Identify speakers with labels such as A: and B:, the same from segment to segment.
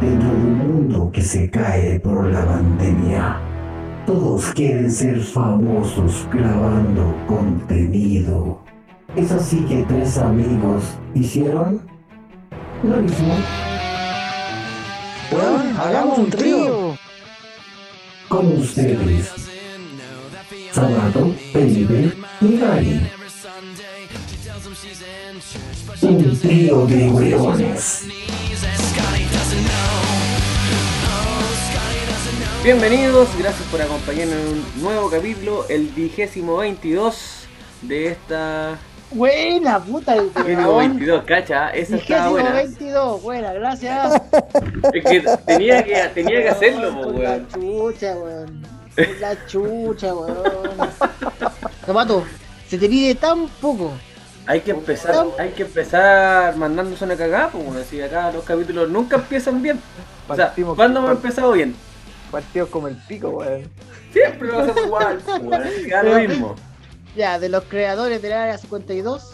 A: Dentro de un mundo que se cae por la pandemia, todos quieren ser famosos grabando contenido. Es así que tres amigos hicieron lo mismo.
B: Weón, hagamos un trío.
A: Con ustedes, Sabato, Felipe y Gary. Un trío de hueones.
C: Bienvenidos, gracias por acompañarnos en un nuevo capítulo, el vigésimo 22 de esta.
B: Buena puta el
C: Vigésimo 22, cacha, esa
B: Vigésimo
C: buena.
B: 22, buena, gracias.
C: Es que tenía que, tenía que hacerlo, po, weón.
B: La chucha, weón. La chucha, weón. Zapato, se te pide tan poco.
C: Hay que empezar, hay que empezar mandándose una cagada, pues bueno, si acá los capítulos nunca empiezan bien. O sea,
D: Partimos-
C: ¿cuándo hemos empezado bien?
D: Partidos como el pico, weón.
C: Siempre va a ser igual, pues, weón, queda lo mismo.
B: Ya, de los creadores del área 52,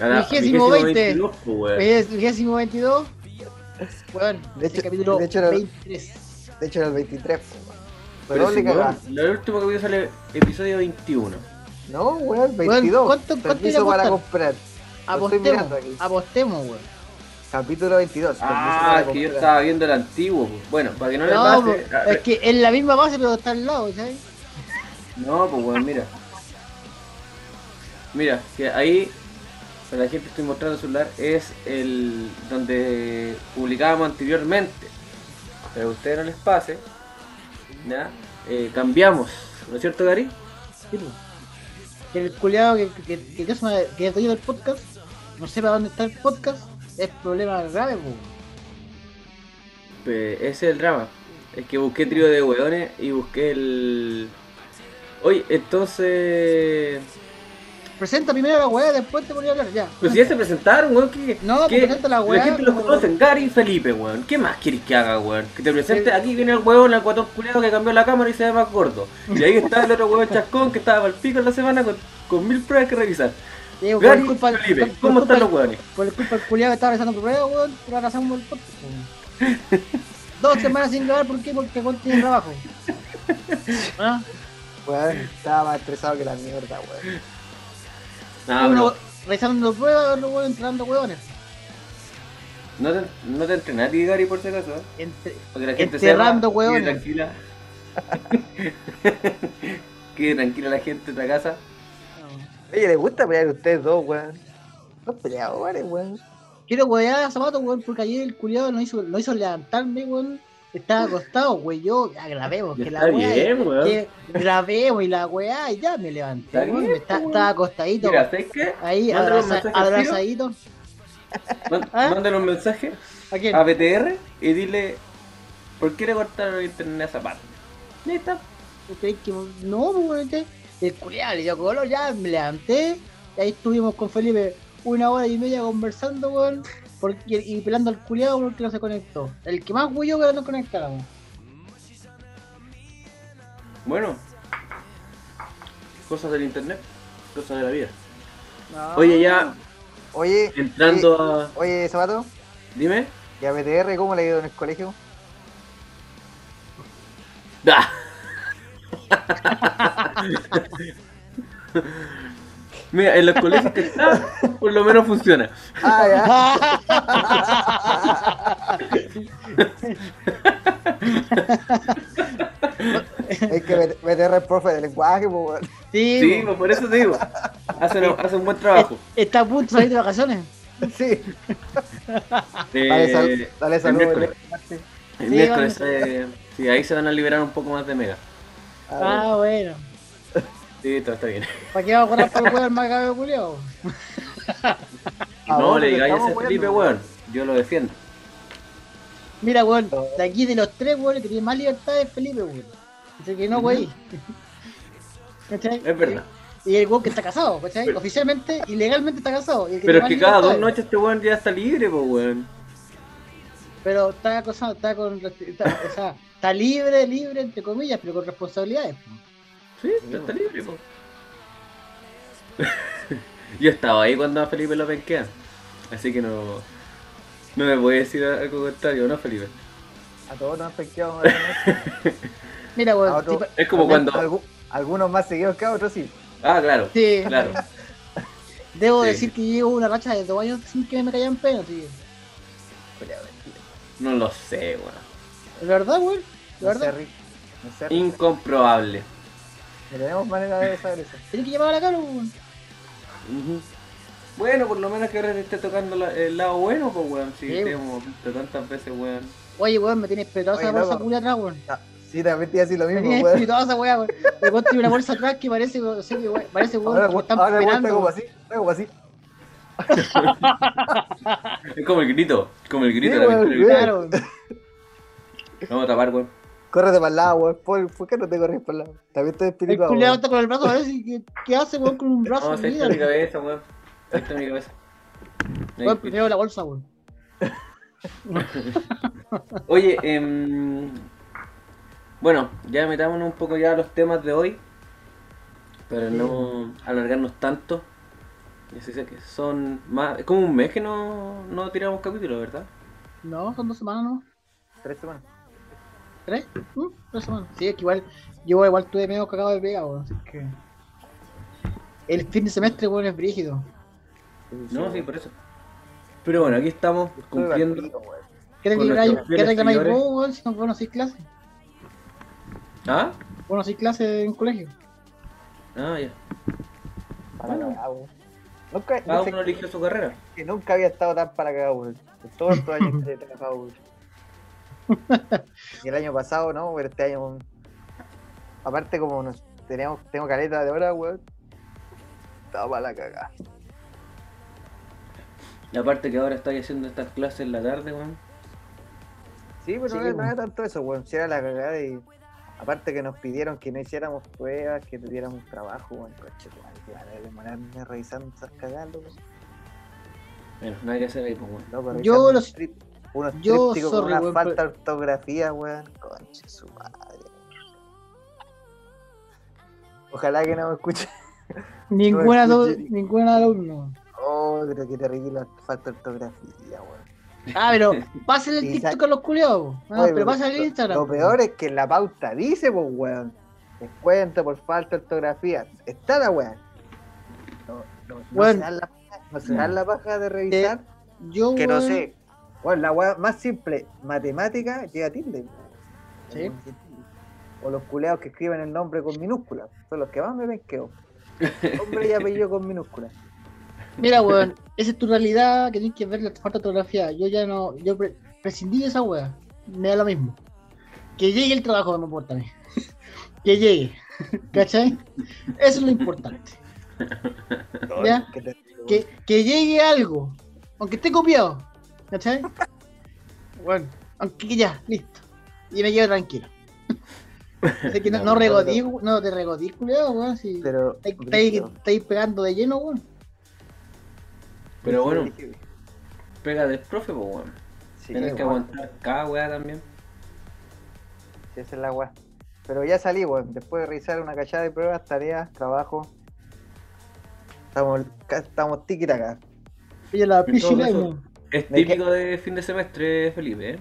C: A la-
B: Vigésimo veinte.
C: 22, pues, weón.
B: es vigésimo 22. Weón,
D: De
B: este
D: hecho-
B: capítulo
D: de hecho era-
B: 23.
D: De hecho era el 23, po, weón.
C: Pero
D: Pero
C: weón, el último capítulo sale episodio 21.
D: No, weón, 22.
B: ¿cuánto- cuánto
D: Permiso
B: le
D: para comprar.
B: Apostemos, apostemos, weón.
D: Capítulo 22. permiso
C: Ah,
D: para
C: que yo estaba viendo el antiguo. pues. Bueno, para que no le
B: No,
C: pase.
B: po, es que es la misma base, pero está al lado, ¿sabes?
C: No, pues weón, mira. Mira, que ahí, para la gente que estoy mostrando el celular, es el donde publicábamos anteriormente. Pero a ustedes no les pase, ¿ya? Eh, cambiamos, ¿no es cierto, Gary?
B: Sí. Que el culiado que, que, que, que, es que es dueño del podcast no sepa dónde está el podcast, es problema grave.
C: Pues ese es el drama. Es que busqué trío de hueones y busqué el. Oye, entonces.
B: Presenta primero la weá, después te voy a hablar, ya.
C: Pues si ya se presentaron, weón. ¿qué,
B: No, pues presenta la weá,
C: gente los
B: como-
C: conocen, Gary y Felipe, weón. ¿Qué más quieres que haga, weón? Que te presente, aquí viene el weón, el guatón culiado que cambió la cámara y se ve más gordo. Y ahí está el otro weón chascón que estaba al pico en la semana con, con mil pruebas que revisar.
B: Digo, por
C: Gary y
B: culpa,
C: Felipe,
B: por- por
C: ¿cómo
B: culpa-
C: están los weones?
B: Por el culpa del culiado que estaba rezando por prueba, weón, pero ahora hacemos el podcast. Dos semanas sin grabar, ¿por qué? Porque weón tiene trabajo. ¿Ah?
D: Weón, estaba más estresado que la mierda, weón.
C: No,
B: Uno realizando pruebas, otro weón entrenando weones.
C: no te, no te entrenas a ti, Gary, por si acaso, ¿eh?
B: Entre-
C: Para que la gente
B: Enterrando
C: sepa,
B: hueones.
C: Quede tranquila. Quede tranquila la gente de la casa.
D: Oye, ¿le gusta pelear a ustedes dos, weón? Dos peleadores, weón.
B: Quiero wear a zapatos, weón, porque ayer el culiado no hizo, no hizo levantarme, weón. Estaba acostado, güey. Yo, ya grabemos, que la weá.
C: bien, weón.
B: que grabemos y la weá, y ya me levanté,
C: Está bien,
B: está-
C: weón.
B: estaba acostadito,
C: Mira, ¿sabes qué?
B: ahí abraza- abrazadito. ¿Ah?
C: Mándale un mensaje
B: ¿A quién?
C: a BTR y dile ¿Por qué le cortaron el internet a esa parte? Ahí está.
B: ¿Tú crees que no, pues, que El culiado le dio color, ya me levanté. Y ahí estuvimos con Felipe una hora y media conversando, weón. Porque, y pelando al culiado porque no se conectó. El que más huyó que no conectáramos.
C: Bueno, cosas del internet, cosas de la vida.
B: No.
C: Oye, ya
D: Oye,
C: entrando a.
D: oye, oye, Zapato,
C: Dime.
D: ¿y a BTR cómo le ha ido en el colegio?
C: ¡Ah! Mira, en los colegios que está, por lo menos funciona.
D: Ah, ya. es que BTR es profe de lenguaje.
B: Sí,
C: Sí,
B: po.
C: por eso te digo. Hace, hace un buen trabajo.
B: está a punto de salir de vacaciones.
D: Sí.
C: Eh,
D: Dale, sal, dale
C: el
D: saludos.
C: miércoles. El
B: Sí,
C: miércoles,
B: vamos.
C: eh, sí, ahí se van a liberar un poco más de mega.
B: Ah, bueno.
C: Sí, todo está bien.
B: ¿Para qué vamos a correr por el weón más cabrón culiado?
D: Ah,
C: no le digáis a ese Felipe, weón. Yo lo defiendo.
B: Mira, weón, de aquí de los tres, weón, el que tiene más libertad es Felipe, weón. Así que no, wey. ¿Cachai?
C: Es verdad.
B: Y el weón que está casado, ¿cachai?
C: Pero-
B: Oficialmente y legalmente está casado. y el
C: Pero es que cada dos noches este weón ya está libre, pues weón.
B: Pero está acosado, está con. Está, o sea, está libre, libre, entre comillas, pero con responsabilidades.
C: Sí, está libre. Yo estaba ahí cuando a Felipe lo penquean. Así que no. No me puede decir algo contrario, ¿no, Felipe?
D: A todos nos han de vez.
B: Mira,
D: A
B: weón.
D: otro-
C: Es como cuando.
D: Algu- algunos más seguidos que a otros, sí.
C: Ah, claro.
B: Sí.
C: Claro.
B: Debo
C: Sí.
B: decir que llevo una racha de dos años sin que me caigan penos, tío.
C: No lo sé, weón.
B: ¿Es verdad, weón? ¿Es
D: No sé,
B: verdad?
D: No sé.
C: Incomprobable.
D: No tenemos manera de saber eso.
B: Tienes que llamar a la cara, weón.
C: Bueno, por lo menos que ahora te esté tocando la- el lado bueno, pues, weón. Si
B: Sí,
C: te hemos visto tantas veces, weón.
B: Oye, weón, me tienes
D: Oye,
B: la bolsa culia atrás, weón.
D: Ah, sí, también te iba a decir lo
B: Me
D: mismo,
B: tienes
D: weón.
B: espirituosa, weón, weón. El weón tiene una bolsa atrás que parece, no sé, weón, parece, weón,
D: Ahora,
B: que me están
D: ahora weón como así, como así.
C: Es como el grito, como el grito
D: Sí,
C: de la
D: weón.
B: Claro, weón.
C: Vamos a tapar, weón.
D: Córrete para el lado, weón. ¿Por, ¿Por qué no te corres para el lado? También estoy
B: El
D: espiritual.
B: culiado está con el brazo, parece que, ¿qué hace, weón, con un brazo?
C: A hacer
B: Mira,
C: esta mi cabeza, weón. Está mi cabeza.
B: Weón, primero la bolsa, weón.
C: Oye, em, bueno, ya metámonos un poco ya a los temas de hoy. Para no alargarnos tanto. Ya sé sé que son más. Es como un mes que no, no tiramos capítulos, ¿verdad?
B: No, son dos semanas, ¿no?
D: Tres semanas.
B: ¿Tres? ¿Mm? Tres semanas. Sí, es que igual, yo igual tuve medio cagado de pega, weón, así que... El fin de semestre, weón, es brígido.
C: No, sí, por eso. Pero bueno, aquí estamos cumpliendo.
B: ¿Qué reclamáis
C: nuestros
B: ¿qué
C: fieles
B: reclamáis
C: seguidores.
B: vos, weón, si no vos no hacéis clase?
C: ¿Ah?
B: Vos no hacéis clase en colegio.
C: Ah, ya.
D: Para cagar, weón. Nunca,
C: Cada
D: no sé
C: uno eligió su carrera.
D: que nunca había estado tan para cagar, weón. Todos estos años que he trabajado, weón. Y el año pasado, ¿no? Pero este año. Aparte, como nos teníamos, tengo caleta de hora, weón. Estaba para la cagada.
C: Y aparte que ahora estáis haciendo estas clases en la tarde, weón.
D: Sí, pero
B: Sí,
D: no, era- no tanto eso, weón. Si era la cagada y. Aparte que nos pidieron que no hiciéramos pruebas, que tuviéramos trabajo, weón. Coche, weón. Demorarme revisando esas cagadas.
C: Bueno, nada que hacer ahí, pues, weón.
B: Yo los-
D: trip- Unos
B: yo, sorry,
D: con una
B: weón,
D: falta de ortografía, weón. Conche su madre. Ojalá que no me escuche.
B: Ninguna,
D: No,
B: do- alumno.
D: Oh, pero qué terrible la falta de ortografía, weón.
B: Ah, pero pásenle el TikTok a los culiados. Ah,
D: Oye,
B: pero pásale el Instagram.
D: Lo peor es que en la pauta dice, pues, weón. Descuento por falta de ortografía. Está la weón. No, no, no se dan la, no se dan la paja de revisar.
B: Yo,
D: que no
B: weón,
D: sé. Bueno, la weá más simple, matemática, llega a Tinder.
B: Sí.
D: O los culeados que escriben el nombre con minúsculas. Son los que más me penqueo. Nombre y apellido con minúsculas.
B: Mira, weón, esa es tu realidad que tienes que ver la falta de ortografía. Yo ya no, yo pre- prescindí de esa weá. Me da lo mismo. Que llegue el trabajo, no me importa a mí. que llegue. ¿Cachai? Eso es lo importante. ¿Ya?
D: Que,
B: que llegue algo. Aunque esté copiado. ¿Cachai? Bueno, aunque ya, listo. Y me quedo tranquilo. Así que no, no
D: No,
B: regodí, no te regodí, culiao, weón. Si
D: Pero.
B: estáis- pegando de lleno, weón.
C: Pero bueno, pega del profe, pues, weón.
D: Sí,
C: Tienes que aguantar cada weá también.
D: Sí, esa es la weá. Pero ya salí, weón. Después de revisar una cachada de pruebas, tareas, trabajo. Estamos, estamos tiki acá.
B: Oye, la
C: caso-
B: weón.
C: Es típico de fin de semestre, Felipe, ¿eh?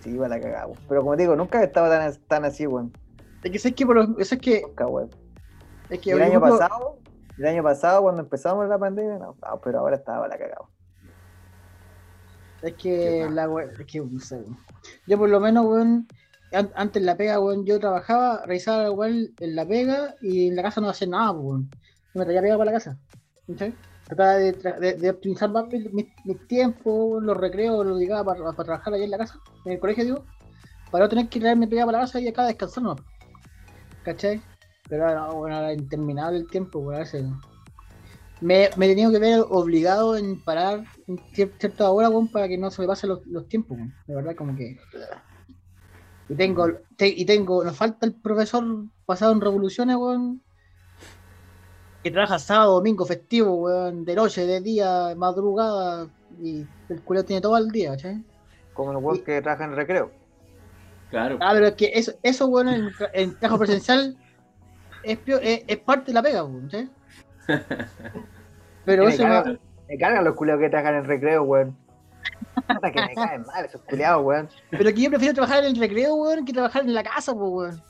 D: Sí, iba la cagada, weón. Pero como te digo, nunca he estado tan, tan así, weón.
B: Es que sé que por lo- eso es que
D: Nunca, weón.
B: es que
D: el año pasado, el año pasado cuando empezamos la pandemia, no, no, pero ahora estaba la cagada.
B: es que la we- es que no sé, weón. Yo por lo menos, weón, an- antes en la pega, weón, yo trabajaba, revisaba igual en la pega y en la casa no hacía nada, pues, weón. Me traía pega para la casa. ¿cachai? Trataba de, de- de optimizar más mis, mis- mis tiempos, los recreos, los dedicaba para, trabajar allá en la casa, en el colegio, digo, para no tener que traerme pega para la casa y acá descansar, no. ¿Cachai? Pero bueno, era interminable el tiempo, weón, a veces. Me, me he tenido que ver obligado en parar en cier- cierta hora, weón, para que no se me pasen los, tiempos, weón. De verdad, como que. Y tengo, te- y tengo, nos falta el profesor pasado en revoluciones, weón. Que trabaja sábado, domingo, festivo, weón, de noche, de día, madrugada, y el culo tiene todo el día, ¿cachai?
D: Como los weón que trabajan en recreo.
C: Claro.
B: Ah, pero es que eso, eso weón, en, en trabajo presencial es, es, es parte de la pega, weón, ¿sí? Pero
D: me,
B: eso va-
D: cargan, me cargan los culeos que trabajan en recreo, weón. Puta que me caen mal esos culiados, weón.
B: Pero que yo prefiero trabajar en el recreo, weón, que trabajar en la casa, pues, weón.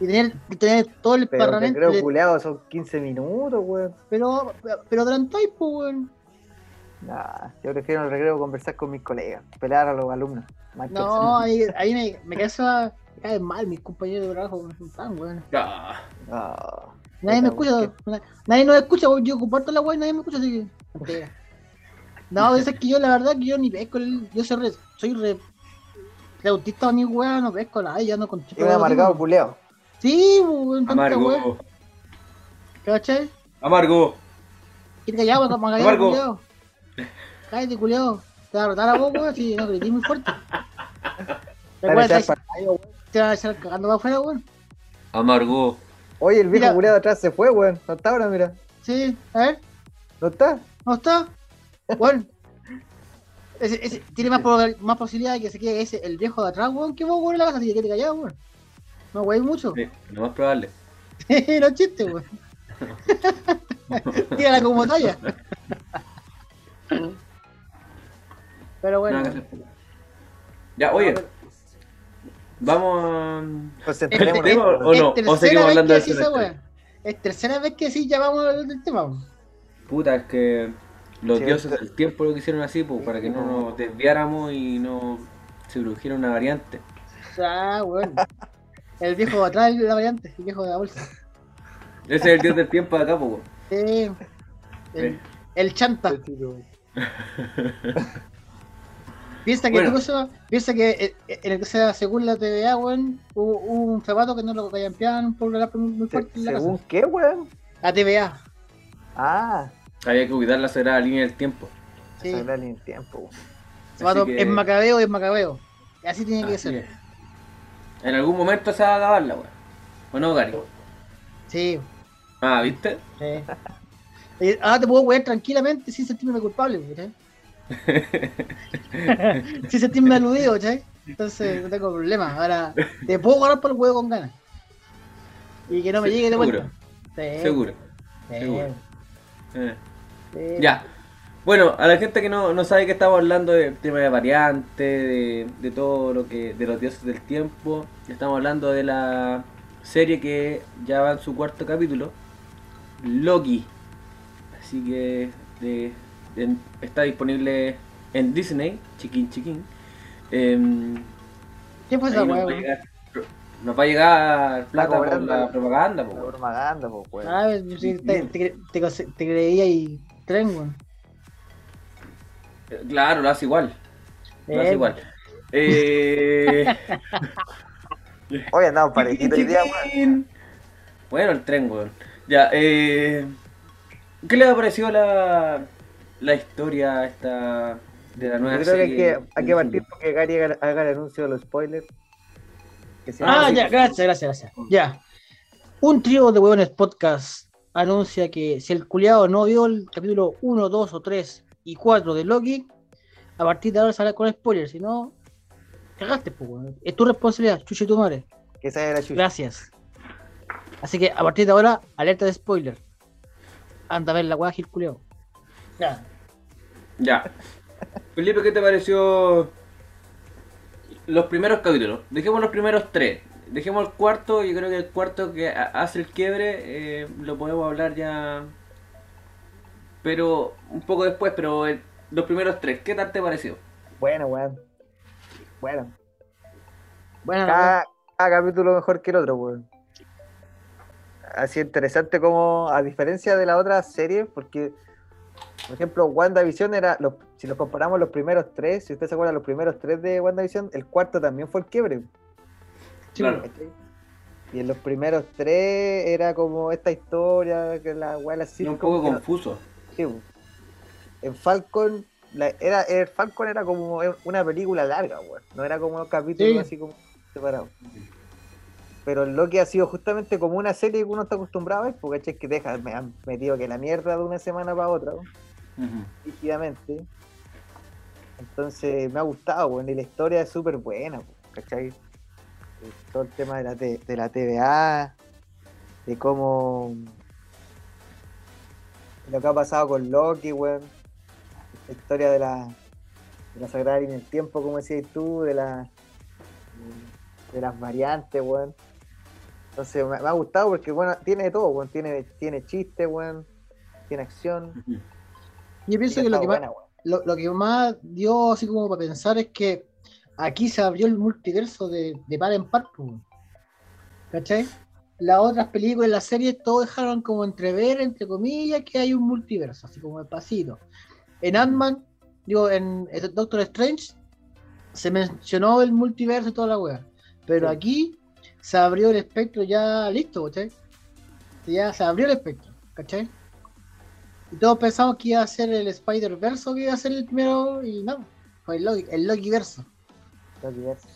B: Y tener, y tener todo el
D: Pero
B: parlamento.
D: creo
B: le-
D: culiados son 15 minutos, weón.
B: Pero, pero adelantáis, pues, weón.
D: Nah, yo prefiero en el recreo conversar con mis colegas, pelar a los alumnos.
B: No, ahí, ahí me, me cae me mal mis compañeros de trabajo, son tan weón.
C: Ah.
B: Nadie me escucha, na- nadie nos escucha, weón. Yo comparto la weón y nadie me escucha, así que. No, es que yo, la verdad, que yo ni pesco, el, yo soy re, soy re, autista a mi weón, no pesco nada, ya no con
D: Es un amargado culiao.
B: Sí, weón, weón,
C: amargo.
B: ¿cachai?
C: Amargo.
B: ¿Quién callado, weón, callado,
C: Amargo.
B: culiao? Cállate, culiao. Te va a rotar a vos, weón, si no gritís muy fuerte. Recuerda, te
D: weón.
B: te van a echar cagando para afuera, weón.
C: Amargo.
D: Oye, el viejo
B: Mira.
D: culiado atrás se fue, weón. No está ahora, mira.
B: Sí, a ver.
D: ¿No está?
B: ¿No está? Bueno. Ese, ese, tiene más, proba- más posibilidad de que se quede ese, el viejo de atrás, weón, que vos, weón, en la casa, así que quédate callado, weón. No, weón, mucho.
C: Sí, lo más probable.
B: no chiste, weón. Tírala como talla. Pero bueno.
C: Que. Ya, oye. Vamos a.
D: Concentrémonos.
C: ¿Tema o- no? ¿O seguimos hablando
B: que
C: semestre?
B: weá. Es tercera vez que sí, ya vamos a hablar del tema. weón.
C: Puta, es que los
D: Sí,
C: dioses del tiempo lo quisieron así, pues, para que no nos desviáramos y no se produjera una variante.
B: Ah, weón. El viejo de atrás es la variante, el viejo de la bolsa.
C: Ese es el dios del tiempo de acá, weón.
B: Sí. El,
C: Sí.
B: el chanta. Piensa que
C: Bueno.
B: piensa que eh, eh, en el que sea según la TVA, weón, hubo, hubo un zapato que no lo callampeaban por la muy, muy fuerte en la
D: ¿Según
B: casa.
D: qué, weón?
B: La TVA,
D: Ah,
C: Había que cuidar la sagrada línea del tiempo.
B: sí.
D: se habla en tiempo, weón.
B: Zapato
C: que-
B: es macabeo, es macabeo. Así tiene que
C: Así
B: ser.
C: es. En algún momento se va a acabar la weá. ¿O no, Gary?
B: Sí.
C: Ah, ¿viste?
B: sí. Y ahora te puedo wear tranquilamente sin sentirme culpable, ¿cachai? sin sentirme aludido, ¿cachai? Entonces no tengo problema. Ahora te puedo agarrar por el huevo con ganas. Y que no me
C: Sí,
B: llegue de
C: seguro.
B: vuelta. Sí,
C: Seguro.
B: sí,
C: seguro. Eh. Ya. Bueno, a la gente que no, no sabe que estamos hablando del tema de variante, de, de todo lo que. de los dioses del tiempo. Estamos hablando de la serie que ya va en su cuarto capítulo. Loki. Así que de- está disponible en Disney, chiquín chiquín. Em,
B: ¿Qué esa
C: nos, va a
B: weón?
C: llegar, nos va a llegar plata por la propaganda. po,
D: La propaganda, pues, weón.
B: Ah, te, te, te, cre- te creía y tren.
C: Claro, lo hace igual. Lo hace igual. Eh,
D: Hoy andamos parejitos hoy día, weón.
C: Bueno, el tren, weón. Ya, eh. ¿Qué le ha parecido la, la historia esta de la nueva
D: Yo creo que hay que, hay que partir porque Gary haga, haga el anuncio de los spoilers. Que
B: Ah, ya, gracias, gracias, gracias. Ya. Un trío de huevones podcast anuncia que si el culiado no vio el capítulo 1, 2 o 3 y 4 de Loki, a partir de ahora sale con spoilers. Si no, cagaste, pues. Es tu responsabilidad, chucho y tu madre.
D: que haga la chucha.
B: Gracias. Así que a partir de ahora, alerta de spoiler. Anda a ver la weá, Gil culiao. Ya.
C: Ya. Felipe, ¿qué te pareció los primeros capítulos? Dejemos los primeros tres. Dejemos el cuarto, yo creo que el cuarto que ha- hace el quiebre eh, lo podemos hablar ya. Pero un poco después, pero el- los primeros tres, ¿qué tal te pareció?
D: Bueno, weón. Bueno.
B: Bueno.
D: Cada, cada capítulo mejor que el otro, weón. Así interesante como, a diferencia de la otra serie, porque, por ejemplo, WandaVision era, los, si los comparamos los primeros tres, si usted se acuerda, los primeros tres de WandaVision, el cuarto también fue el quiebre.
C: Claro.
D: Y en los primeros tres era como esta historia, que la weá la
C: un poco confuso.
D: Sí, en Falcon, la- era, el Falcon era como una película larga, weón. No era como un capítulo
B: Sí.
D: así como separado. Pero el Loki ha sido justamente como una serie que uno está acostumbrado a ver, porque ¿cachai? que deja, me han metido que la mierda de una semana para otra, rígidamente. Entonces me ha gustado, weón, y la historia es súper buena, weón, ¿cachai? Todo el tema de la, de la TVA, de cómo lo que ha pasado con Loki, weón. La historia de la de la sagrada línea del tiempo, como decías tú, de la de las variantes, weón. Entonces me, me ha gustado porque bueno, tiene de todo, weón. Tiene, tiene chiste, weón. Tiene acción.
B: Yo pienso
D: y
B: que lo que, más,
D: buena, weón.
B: lo, lo que más dio así como para pensar es que aquí se abrió el multiverso de, de par en par, pues, weón. ¿cachai? Las otras películas, las series, todo dejaron como entrever, entre comillas, que hay un multiverso, así como despacito. En Ant-Man, digo, en Doctor Strange, se mencionó el multiverso y toda la wea. Pero
D: Sí.
B: aquí se abrió el espectro ya listo, ¿cachai? Ya se abrió el espectro, ¿cachai? Y todos pensamos que iba a ser el Spider-Verse que iba a ser el primero, y no, fue el Loki, el Loki-verso.
D: Los diversos.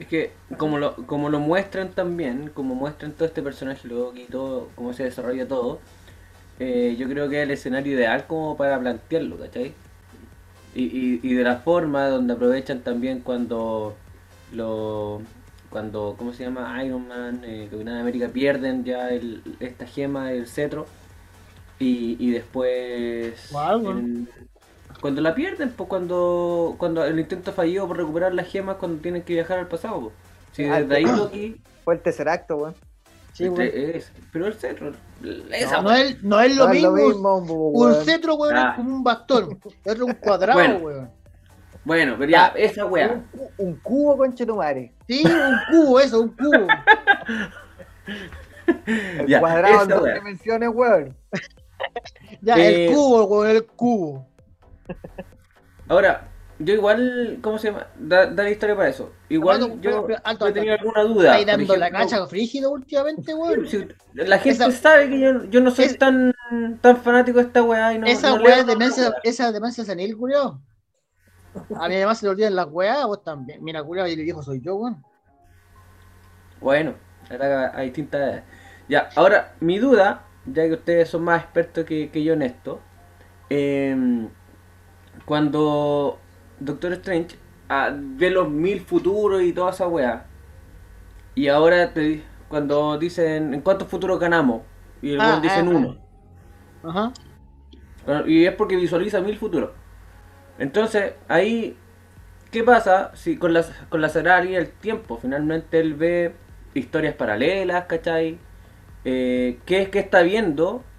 C: Es que como lo, como lo muestran también, como muestran todo este personaje Loki y todo, cómo se desarrolla todo, eh, yo creo que es el escenario ideal como para plantearlo, ¿cachai? Y, y, y de la forma donde aprovechan también cuando lo cuando, ¿cómo se llama? Iron Man, eh, Capitán América pierden ya el, esta gema, el cetro, y, y después en- cuando la pierden, pues cuando, cuando el intento fallido por recuperar las gemas cuando tienen que viajar al pasado, pues. Si
D: Ah,
C: desde ahí Loki,
D: Fue el tercer acto, weón.
B: Sí,
C: este,
B: weón.
C: es- pero el cetro, esa
B: No, no es, no es lo
D: No es
B: mismo.
D: po,
B: Un
D: weón.
B: cetro, weón,
C: Ah.
B: es como un bastón. Otro un cuadrado,
C: Bueno.
B: weón.
C: Bueno, pero ya, esa wea.
D: Un, un cubo con chetumare.
B: Sí, un cubo, eso, un cubo.
D: El
C: Ya,
D: cuadrado en dos
C: wea.
D: dimensiones, weón.
B: Ya,
C: Eh,
B: el cubo, weón, el cubo.
C: Ahora, yo igual, ¿cómo se llama? Da, da la historia para eso. Igual yo,
B: alto,
C: he tenido alguna duda.
B: Dando la cacha frígido últimamente, weón.
C: si la gente
B: Esa-
C: sabe que yo, yo no soy
B: es-
C: tan, tan fanático de esta weá y no
B: esa
C: no
B: weá es demencia, esa demencia senil, culiao. A mí además se le olvidan las weas, vos también. Mira, culiao, y el viejo soy yo, weón.
C: Bueno, era a distintas edades. Ya, ahora, mi duda, ya que ustedes son más expertos que, que yo en esto, em, cuando Doctor Strange ah, ve los mil futuros y toda esa weá, y ahora te, cuando dicen, ¿en cuántos futuros ganamos? Y el
B: Ah,
C: weón dicen
B: ah,
C: uno.
B: Ajá.
C: Bueno, Y es porque visualiza mil futuros. Entonces, ahí, ¿qué pasa si con la, con la sagrada línea del tiempo? Finalmente él ve historias paralelas, ¿cachai? Eh, ¿Qué es que está viendo?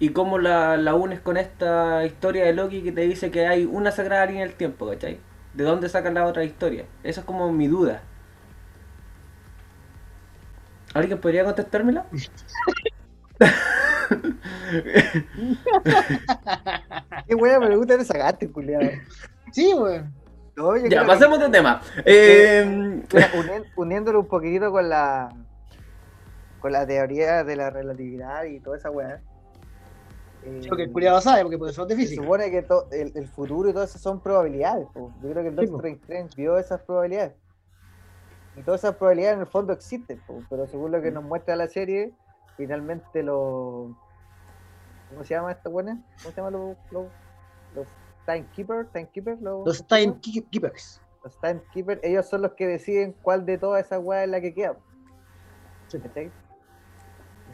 C: Y cómo la, la unes con esta historia de Loki que te dice que hay una sagrada línea del tiempo, ¿cachai? ¿De dónde sacan la otra historia? Esa es como mi duda. ¿Alguien podría contestármela?
D: Qué weá pregunta te sacaste, culiado.
B: Sí, weón.
D: No,
C: ya, pasemos de tema. Eh,
D: Mira, unien- uniéndolo un poquitito con la con la teoría de la relatividad y toda esa weá. Eh,
B: Sí, porque el culiao lo sabe, porque profesor de
D: se
B: física.
D: supone que el, el futuro y todo eso son probabilidades. po. Yo creo que el
B: Sí,
D: Doctor
B: po.
D: Strange vio esas probabilidades. Y todas esas probabilidades en el fondo existen, po, pero según lo que nos muestra la serie, finalmente los. ¿Cómo se llama esta buena? ¿Cómo se llama los. los, los Timekeeper? Timekeeper los,
B: Los Timekeepers.
D: los timekeepers, ellos son los que deciden cuál de todas esas weas es la que queda. ¿Cachai?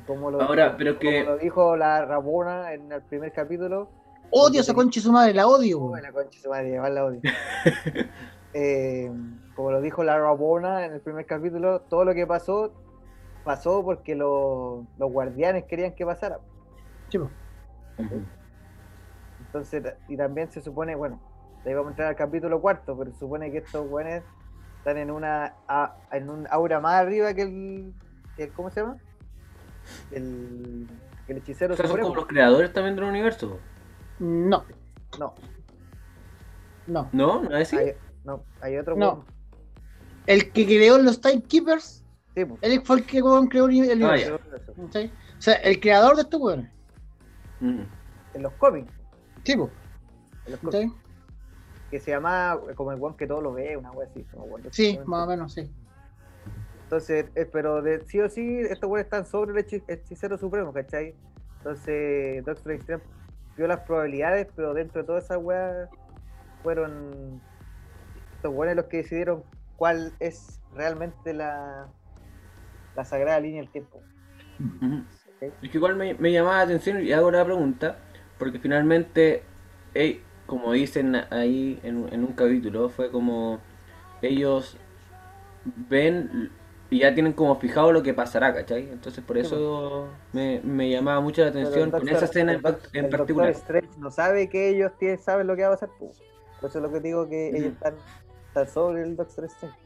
D: Como lo,
C: Ahora,
D: como-
C: pero que-
D: como lo dijo la Rabona en el primer capítulo.
B: Odio esa concha de su madre, la odio,
D: la concha su madre, la odio. Eh, como lo dijo la Rabona en el primer capítulo, todo lo que pasó, pasó porque lo- los guardianes querían que pasara.
B: Sí, po.
D: Entonces, y también se supone, bueno, ahí vamos a entrar al capítulo cuarto, pero se supone que estos güeyes están en una a- en un aura más arriba que el, que el- ¿cómo se llama? El, que el hechicero
C: O sea, son como los creadores también del universo.
B: No,
D: No,
B: no.
C: ¿No? ¿No es así?
D: hay, no, hay otro
B: No. El que creó los Timekeepers,
D: Sí, pues.
B: él fue el que creó el el
C: Ah,
B: universo. ¿cachai? O sea, el creador de estos weones.
C: Mm.
D: En los cómics.
B: Sí, po,
D: en los cómics, que se llama como el weón que todo lo ve, una wea así. acuerdo
B: Sí, más o menos, sí.
D: Entonces, eh, pero de, sí o sí, estos güeyes están sobre el hechi- hechicero supremo, ¿cachai? Entonces, Doctor Strange vio las probabilidades, pero dentro de todas esas weas fueron estos güeyes los que decidieron cuál es realmente la, la sagrada línea del tiempo.
C: Es que igual me, me llamaba la atención y hago la pregunta, porque finalmente eh, como dicen ahí en, en un capítulo, fue como ellos ven y ya tienen como fijado lo que pasará, ¿cachai? Entonces por eso me, me llamaba mucho la atención
D: el
C: con
D: Doctor-
C: esa escena
D: el
C: en,
D: el Doctor
C: particular.
D: No sabe que ellos tienen, saben lo que va a pasar. pues. Por eso es lo que digo que ellos están, están sobre el Doctor Strange.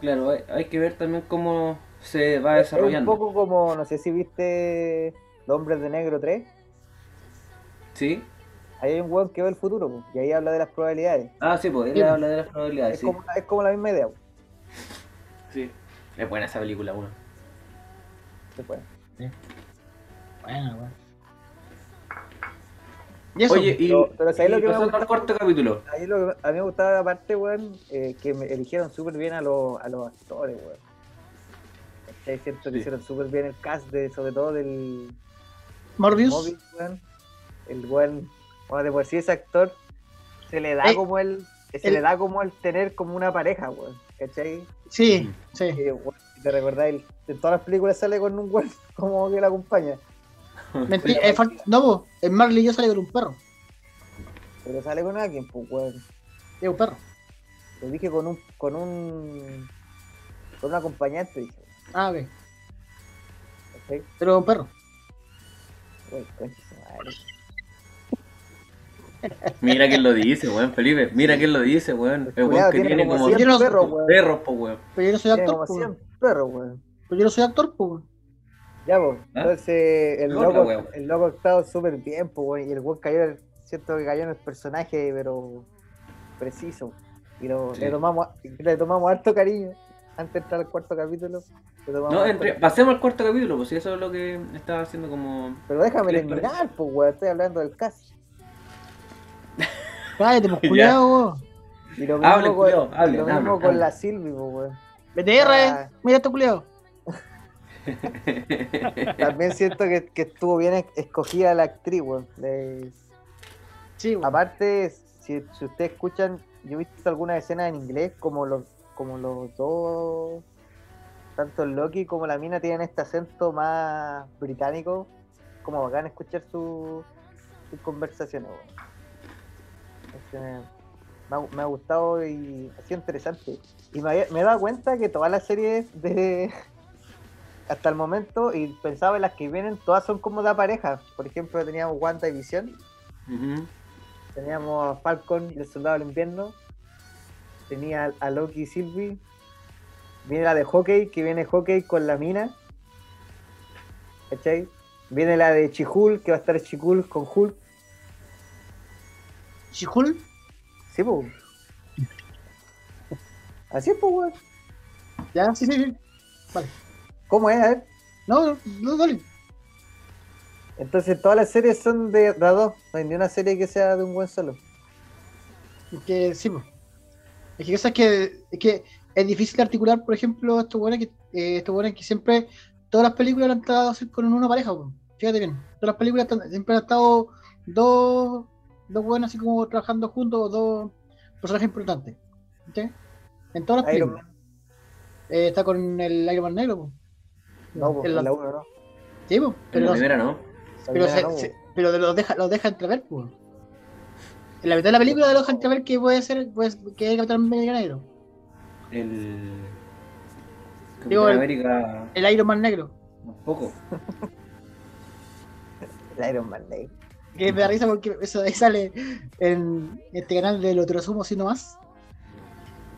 C: Claro, hay, hay que ver también cómo se va
D: Es un
C: desarrollando.
D: poco como, no sé si viste Los Hombres de Negro 3.
C: ¿Sí?
D: Ahí hay un weón que ve el futuro, pues, y ahí habla de las probabilidades.
C: Ah, sí, pues él
B: Sí.
C: habla de las probabilidades,
D: Es,
C: sí.
D: como, es como la misma idea. pues.
C: Sí. Es buena esa película, uno.
D: Se puede.
B: Bueno, bueno. Y eso,
C: Oye, y,
D: Pero- pero ¿sabes lo
C: y
D: que me
C: pasando
D: gusta?
C: al cuarto capítulo.
D: A mí, lo que- a mí me gustaba aparte, weón, eh, que me eligieron súper bien a, los a los actores, weón. ¿Cachai? Siento que
C: Sí.
D: hicieron súper bien el cast, de, sobre todo del
B: Morbius.
D: Moby, weón. El weón, bueno, de por sí ese actor se le da
B: Eh,
D: como el, se
B: el-
D: le da como el tener como una pareja, weón. ¿Cachai?
B: Sí, sí.
D: Si te recordáis, en todas las películas sale con un weón como que la acompaña.
B: Mentira, eh, no, el Marley y yo sale con un perro.
D: Pero sale con alguien, pues weón.
B: Es un perro.
D: Lo dije con un, con un, con un acompañante, dije.
B: Ah, ok.
D: ¿Cachai?
B: Pero es un perro.
D: Concha su madre.
C: Mira quién lo dice, weón, Felipe. Mira quién lo dice, weón. El weón que tiene como
B: cien
C: 100
D: perros, weón.
C: perros, po, weón.
B: Pero yo no soy actor,
D: como
B: po.
D: 100 perros, weón.
B: Pero yo no soy actor, pues.
D: Ya, pues.
C: ¿Ah?
D: Entonces, el loco,
C: weón.
D: el loco ha estado súper bien, pues, weón. Y el weón cayó, en- siento que cayó en el personaje, pero preciso. Y lo,
C: Sí.
D: le, tomamos, le tomamos harto cariño. Antes de entrar al cuarto capítulo. le tomamos
C: No, entre- pasemos al cuarto capítulo, pues si eso es lo que estaba haciendo como.
D: Pero déjame
C: ¿Qué les
D: terminar, pues, weón. Estoy hablando del cast.
B: Cállate, pues,
C: Ya.
B: culiao.
D: Y lo mismo, con,
C: culiao,
D: lo mismo la Silvi, pues, weón.
B: BTR,
D: Ah.
B: mira este culiao.
D: También siento que, que estuvo bien es- escogida la actriz, weón.
B: Sí, weón.
D: Aparte, si, si ustedes escuchan, yo he visto algunas escenas en inglés, como los, como los dos, tanto el Loki como la mina tienen este acento más británico, como bacán escuchar su- sus conversaciones. weón. Me, ha, me ha gustado y ha sido interesante. Y me, me he dado cuenta que todas las series de hasta el momento, y pensaba en las que vienen, todas son como de pareja. Por ejemplo, teníamos Wanda y Visión.
C: Ujú.
D: Teníamos Falcon y el Soldado del Invierno. Tenía a Loki y Sylvie. Viene la de Hockey, que viene Hockey con la mina. ¿Cachai? Viene la de Chihul, que va a estar Chihul con Hulk.
B: She-Hulk.
D: Sí, pues. Así es, pues, weón.
B: Ya, sí, sí, sí. Vale.
D: ¿Cómo es? A ver.
B: No, no, no, dale.
D: Entonces, todas las series son de, de dos. No hay ni una serie que sea de un buen solo.
B: Que sí, pues. Es que, es que, es que es difícil articular, por ejemplo, estos buenos que, eh, estos buenos que siempre, todas las películas han estado con una pareja, pues. Fíjate bien. Todas las películas siempre han estado dos, dos buenos así como trabajando juntos, dos personajes importantes. ¿sí? En todas las
D: Iron
B: películas.
D: Man.
B: Eh, está con el Iron Man negro, pues.
D: No, pues,
B: En la-
D: en la 1 no.
B: Sí, pues.
C: En
B: Pero,
C: la
B: los-
C: primera no.
B: Pero, se-
D: no,
B: se- pero los deja, los deja entrever, pues. En la mitad de la película los deja entrever que puede ser, pues, que es el Capitán América negro.
C: El.
B: Digo,
C: Capitán
B: el-
C: América.
B: El Iron Man negro.
C: Poco.
D: El Iron Man negro.
B: Que me da risa porque eso ahí sale en este canal de Lo Trosumo Sino Más.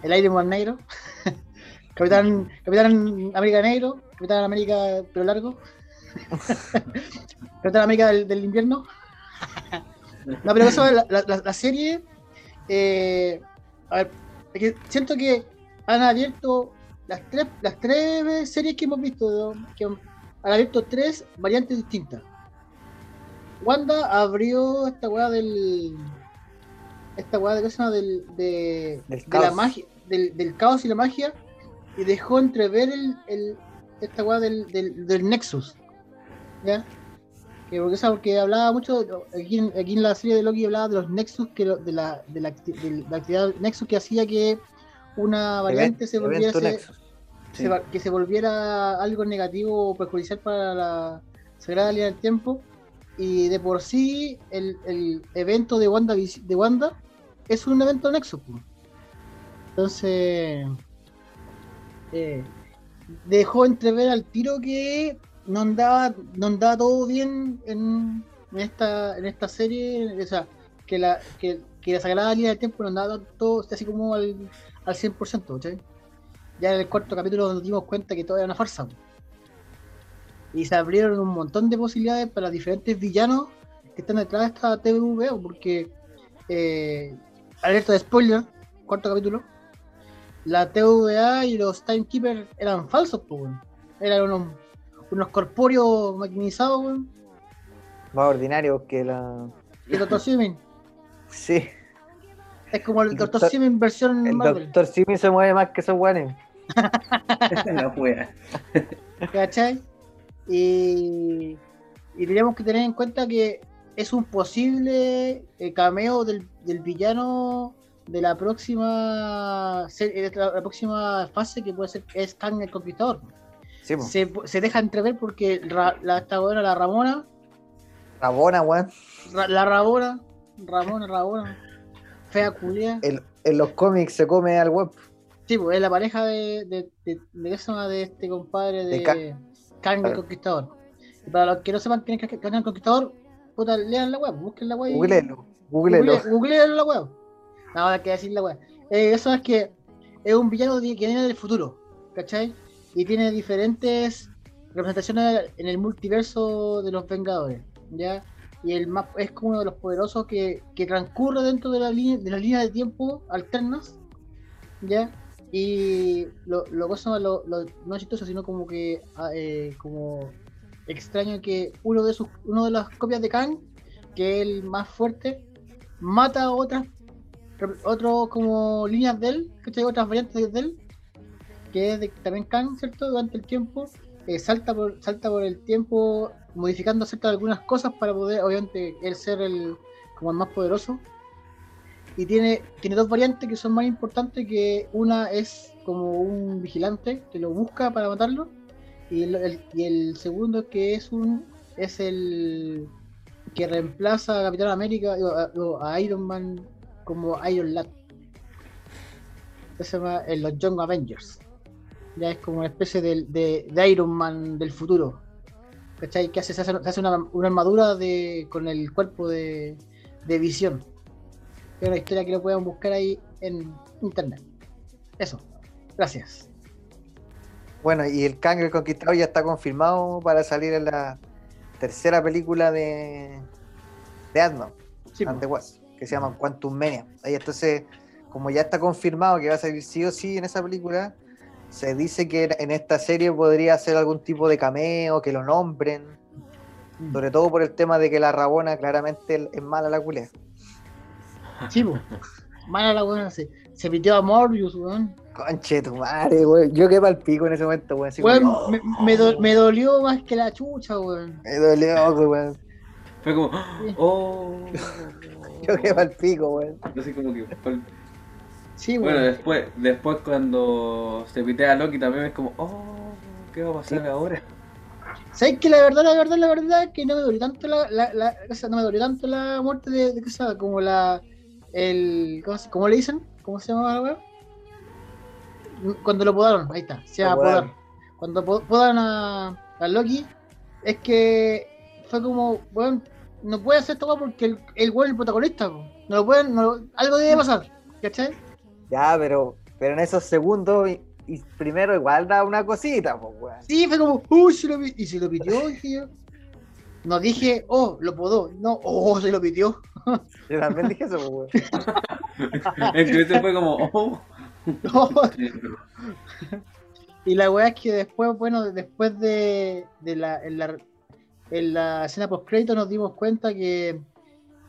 B: El Iron Man negro. Capitán, Capitán América negro. Capitán América pero largo. Capitán América del, del invierno. no, pero eso, la, la- serie. eh, a ver, es que siento que han abierto las tres, las tres series que hemos visto. ¿no? Que han abierto tres variantes distintas. Wanda abrió esta weá del. Esta weá de ¿qué se llama? Del, de,
D: Del
B: de la
D: caos.
B: magia, del, del caos y la magia. Y dejó entrever el, el, esta weá del, del, del Nexus. ¿Ya? Que porque, ¿sabes? porque hablaba mucho, aquí en, aquí en la serie de Loki hablaba de los Nexus, que lo- de, la, de, la, de la actividad Nexus que hacía que una variante se volviera que se volviera algo negativo o perjudicial para la Sagrada Línea del Tiempo. Y de por sí el, el evento de Wanda, de Wanda es un evento nexo. po. Entonces, eh, dejó entrever al tiro que no andaba, no andaba todo bien en, en esta, en esta serie. O sea, que la, que, que la sagrada línea del tiempo no andaba todo así como al, al 100%. ¿cachai? Ya en el cuarto capítulo nos dimos cuenta que todo era una farsa. Y se abrieron un montón de posibilidades para diferentes villanos que están detrás de esta TVO, porque eh, alerta de spoiler, cuarto capítulo, la TVA y los Timekeepers eran falsos, eran unos, unos corpóreos maquinizados, weón.
D: Más ordinario que la.
B: y el Dr. Simin.
D: Sí,
B: Es como el
D: El
B: Dr.
D: doctor-
B: Simin versión
D: el
B: Marvel,
D: doctor se mueve más que esos guanes.
C: la wea.
B: ¿cachai? Y, y tenemos que tener en cuenta que es un posible eh, cameo del, del villano de la próxima de la, la próxima fase que puede ser es Kang el Conquistador.
D: Sí.
B: Se, se deja entrever porque Ra- la, esta buena, la Ramona,
D: Rabona, weón.
B: Ra- la Rabona, Ramona, Rabona, fea culia.
D: En, en los cómics se come al web.
B: Sí, pues es la pareja de, de, de, de, de este compadre De
D: Kang.
B: El. Conquistador. Y para los que no sepan quién es Kang el Conquistador, puta, lean la web, busquen la web. y-
D: Googlelo. Googlelo.
B: Google- Googleen la web. Nada más que decir la web. Eh, eso es que es un villano que viene del futuro, ¿cachai? Y tiene diferentes representaciones en el multiverso de los Vengadores, ¿ya? Y el más es como uno de los poderosos que, que transcurre dentro de la línea de las líneas de tiempo alternas, ¿ya? Y lo, lo lo, lo- no chistoso, sino como que ah, eh, como extraño que uno de sus uno de las copias de Kang, que es el más fuerte, mata a otras otros como líneas de él, ¿cachai? Otras variantes de él, que es de, también Kang, ¿cierto? Durante el tiempo, eh, salta por salta por el tiempo modificando de algunas cosas para poder, obviamente, él ser el como el más poderoso. Y tiene, tiene dos variantes que son más importantes, que una es como un vigilante que lo busca para matarlo, y el, el- y segundo que es un es el que reemplaza a Capitán América digo, a, Iron Man como Iron Lad. Se llama en los Young Avengers. Ya es como una especie de, de, Iron Man del futuro. ¿Cachai? Que hace, se hace, hace una, una armadura de, con el cuerpo de, de visión. Es una historia que lo pueden buscar ahí en internet. Eso. Gracias.
D: Bueno, y el Kang el Conquistador ya está confirmado para salir en la tercera película de, de Ant-Man,
B: Sí,
D: que se llama Quantum Mania. Ahí entonces, como ya está confirmado que va a salir sí o sí en esa película, se dice que en esta serie podría ser algún tipo de cameo, que lo nombren,
B: Mm.
D: sobre todo por el tema de que la Rabona claramente es mala la culea.
B: Sí, po. Mala la buena, se, se pitió a Morbius, weón.
D: Conche tu madre, weón. Yo quedé pal pico en ese momento, weón. así como,
B: Weón,
D: oh,
B: me, me do- me dolió más que la chucha, weón.
D: me dolió, weón.
C: Fue como, oh.
D: Yo quedé pal pico, weón.
C: Así como que. fue-
B: Sí,
C: Bueno,
B: weón.
C: después, después cuando se pitea a Loki también es como, oh, ¿qué va a pasar
D: Sí.
C: ahora?
B: ¿Sabes que la verdad, la verdad, la verdad, que no me dolió tanto la, la, la- o sea, no me dolió tanto la muerte de, de que sea, como la, el, ¿cómo, se- cómo le dicen? ¿Cómo se llama la weá? Cuando lo podaron, ahí está, se
D: podaron.
B: podar. Cuando po- podan a, a Loki, es que fue como, weón, no puede hacer weá porque el, el weón es el protagonista, no lo pueden, no lo- algo debe pasar, ¿cachai?
D: Ya, pero, pero en esos segundos, y, y primero igual da una cosita, pues, weón.
B: Sí, fue como, uy, se lo pi-", y se lo dije yo. No dije, oh, lo podó, no, oh, se lo pitió.
D: Yo también dije eso, weón.
C: El fue como, oh.
B: y la weá es que después, bueno, después de, de la, en la, en la escena post crédito nos dimos cuenta que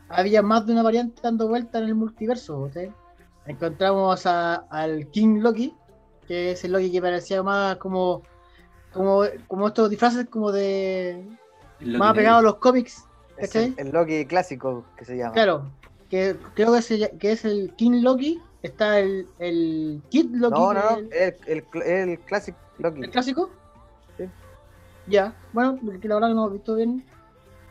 B: había más de una variante dando vuelta en el multiverso. ¿sí? Encontramos a- al King Loki, que es el Loki que parecía más como, como, como estos disfraces como de más apegado a los cómics.
D: Es el, el Loki clásico que se llama.
B: Claro, que creo que, se- que es el King Loki, está el, el Kid Loki,
D: No,
B: que
D: no,
B: es
D: no,
B: el-
D: el, el, cl- el clásico Loki.
B: ¿El clásico?
D: Sí.
B: Ya, bueno, porque la verdad que no lo he visto bien.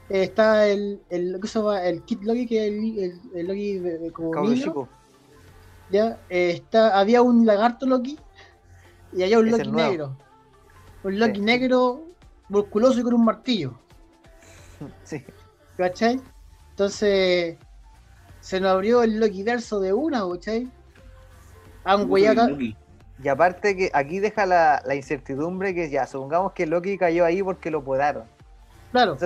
B: eh, está el, el, ¿qué se llama? el Kid Loki, que es el, el, el Loki como niño,
D: chico.
B: ¿ya? Eh, está, había un lagarto Loki y había un Loki
D: es
B: negro. Un Loki
D: Sí.
B: negro, musculoso y con un martillo.
D: Sí.
B: ¿Cachai? Entonces, se nos abrió el Loki verso de una, ¿cachai? Acá.
C: Loki.
D: Y aparte que aquí deja la, la incertidumbre que ya, supongamos que Loki cayó ahí porque lo podaron.
B: Claro,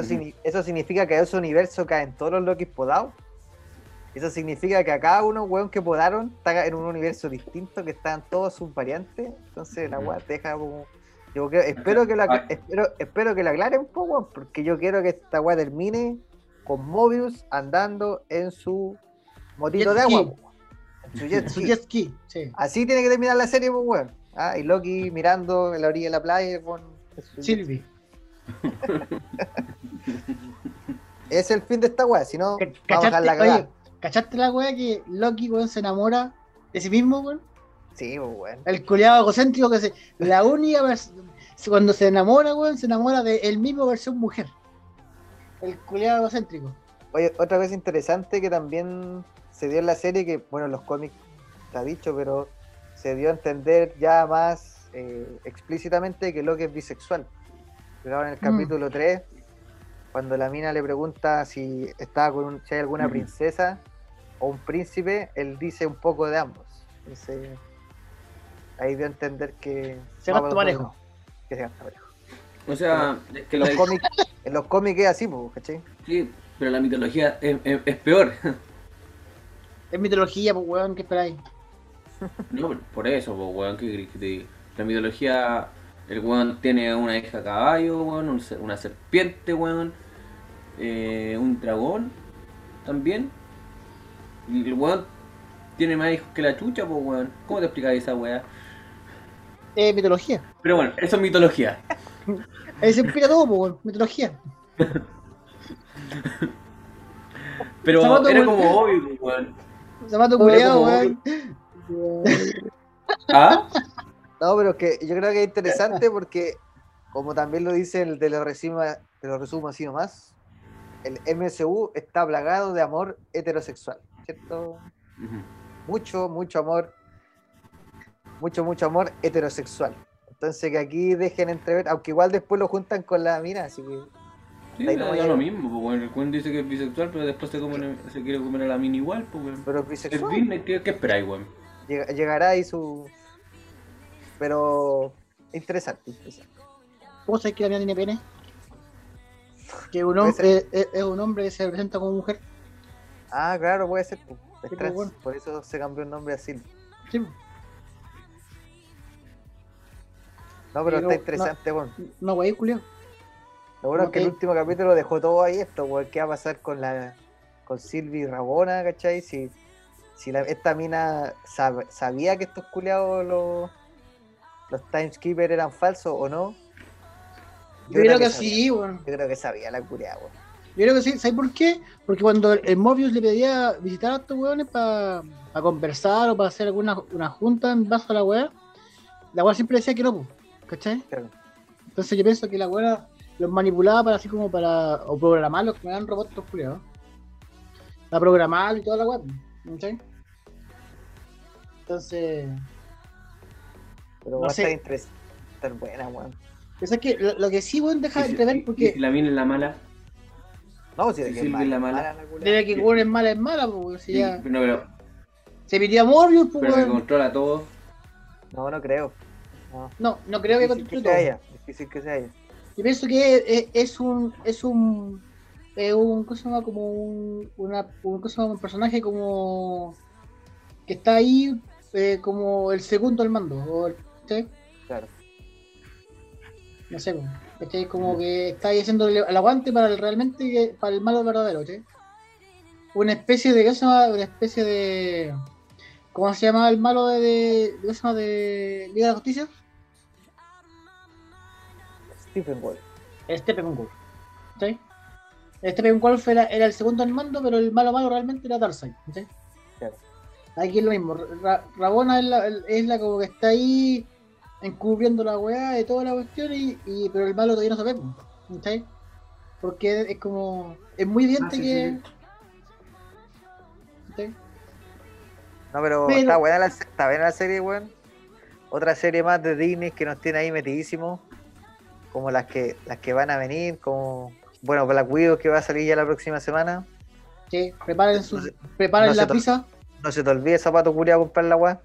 D: Eso, significa que a ese universo caen todos los Lokis podados. Eso significa que a cada uno, weón, que podaron, está en un universo distinto, que están todos sus variantes. Entonces la weá te deja como. Yo creo- espero, que la,
C: Ah.
D: espero, espero que la aclaren un poco, porque yo quiero que esta weá termine con Mobius andando en su motito de agua. en su jet
B: su
D: ski.
B: jet ski, sí.
D: Así tiene que terminar la serie, pues, weón. Ah, y Loki mirando en la orilla de la playa con.
B: Sylvie.
D: Es el fin de esta weá, si no, vamos a dejar la
B: ¿Cachaste,
D: cagada.
B: oye, ¿cachaste la wea que Loki, weón, se enamora de sí mismo, weón?
D: Sí, pues, weón.
B: El culiado egocéntrico que se. La única Cuando se enamora, weón, se enamora de él mismo versión mujer. El culiado egocéntrico.
D: Oye, otra cosa interesante que también se dio en la serie, que bueno, en los cómics está dicho, pero se dio a entender ya más eh, explícitamente que Loki es bisexual. Pero ahora en el
B: Mm.
D: capítulo 3, cuando la mina le pregunta si estaba con un- si hay alguna
C: Ujú.
D: princesa o un príncipe, él dice un poco de ambos. Entonces, ahí dio a entender que
B: Se gasta parejo.
D: Que se gasta parejo.
C: O sea, es que
D: En los
C: la,
D: cómics, en los cómics es así, pues, ¿cachai?
C: sí, pero la mitología es, es- es peor.
B: Es mitología, pues, weón, ¿qué esperáis?
C: No, por eso, pues, weón, ¿qué querés que te diga? La mitología, el weón tiene una hija caballo, weón, una serpiente, weón, eh, un dragón también. Y el weón tiene más hijos que la chucha, pues, weón. ¿Cómo te explicáis esa weá?
B: Es mitología.
C: Pero bueno, eso es mitología.
B: Ahí se explica todo, weón, mitología.
C: Pero
B: Zapato,
C: era como obvio, weón.
B: Zapato weón.
C: ¿Ah?
D: No, pero es que yo creo que es interesante porque, como también lo dice el de lo resumo, te lo resumo así nomás, el MSU está plagado de amor heterosexual, ¿cierto? Mucho, mucho amor, mucho, mucho amor heterosexual. Entonces que aquí dejen entrever, aunque igual después lo juntan con la mina, así que
C: Sí, da
D: no
C: lo mismo, pues, weón. El dice que es bisexual, pero después se, come- se quiere comer a la mina igual, pues, weón.
D: pero es
C: Es
D: bisexual.
C: Disney, ¿qué, qué esperáis, weón?
D: Llega- llegará ahí su. Pero interesante, interesante.
B: ¿Cómo sabes que la mía tiene pene? Que un hombre es, es- es un hombre que se presenta como mujer.
D: Ah, claro, puede ser. pues, es
B: pues,
D: trans,
B: bueno.
D: Por eso se cambió el nombre así.
B: Sí,
D: No, pero
B: Pero
D: está
B: no-
D: interesante, bueno.
B: no, wey, culiado.
D: Lo bueno es que el último capítulo dejó todo ahí esto, weón. ¿Qué va a pasar con la con Sylvie y Rabona, cachai? Si, si la- esta mina sab- sabía que estos culiados los, los Timekeeper eran falsos o no.
B: Yo, creo que, sí, weón.
D: Yo creo que sabía la culiada, weón.
B: Yo creo que sí. ¿Sabes por qué? Porque cuando el Mobius le pedía visitar a estos weones para conversar o para hacer alguna una junta en base a la weá, la weá siempre decía que no, pues, ¿cachai?
D: Claro.
B: Entonces yo pienso que la weá los manipulaba para así como para. o programarlos, que me dan robots estos culiados. Para programar y toda la weá, ¿cachai? Entonces.
D: Pero
B: No
D: va a
B: sé.
D: estar interesante. Estar buena, weón.
B: Eso es que lo, lo que sí, weón, deja de
C: si-
B: entrever
C: y
B: porque
C: si la mina es la mala.
D: No, si de
C: Si
D: mala,
C: es la mala.
D: mala la
B: desde que weón es mala es mala, pues si
C: Sí,
B: ya.
C: no, pero,
B: Se pidió a Morbius, pues
C: pero
B: weón.
C: controla todo.
D: No, no creo. No.
B: No, no creo que
D: Difícil sea ella. Difícil que ella.
B: Yo pienso que es, es un es un es un ¿cómo se llama? como un una un, ¿cómo se personaje como que está ahí eh, como el segundo al mando o el- ¿sí?
D: Claro.
B: no sé pues, ¿cachai? como que está ahí haciendo el, aguante para el realmente para el malo verdadero ¿sí? una especie de ¿qué se llama? una especie de ¿cómo se llama el malo de, de, ¿qué se de Liga de la Justicia?
D: Stephen Wolf.
B: Steppenwolf. ¿sí? Steppenwolf era, era el segundo al mando, pero el malo malo realmente era Darkseid. ¿sí?
D: Claro.
B: Aquí es lo mismo. Ra- Rabona es la, es la como que está ahí encubriendo la weá de toda la cuestión, y, y- pero el malo todavía no se ve. ¿sí? Porque es como. Es muy evidente
C: Ah, sí,
B: que.
C: sí,
B: ¿Sí?
D: No, pero,
B: Pero-
D: está buena la, está buena la serie, weón. Otra serie más de Disney que nos tiene ahí metidísimos. Como las que, las que van a venir, como. Bueno, Black Widow que va a salir ya la próxima semana.
B: Sí, preparen, su,
D: No se-
B: preparen
D: no
B: la pizza.
D: No se te olvide zapato culiado comprar la weá.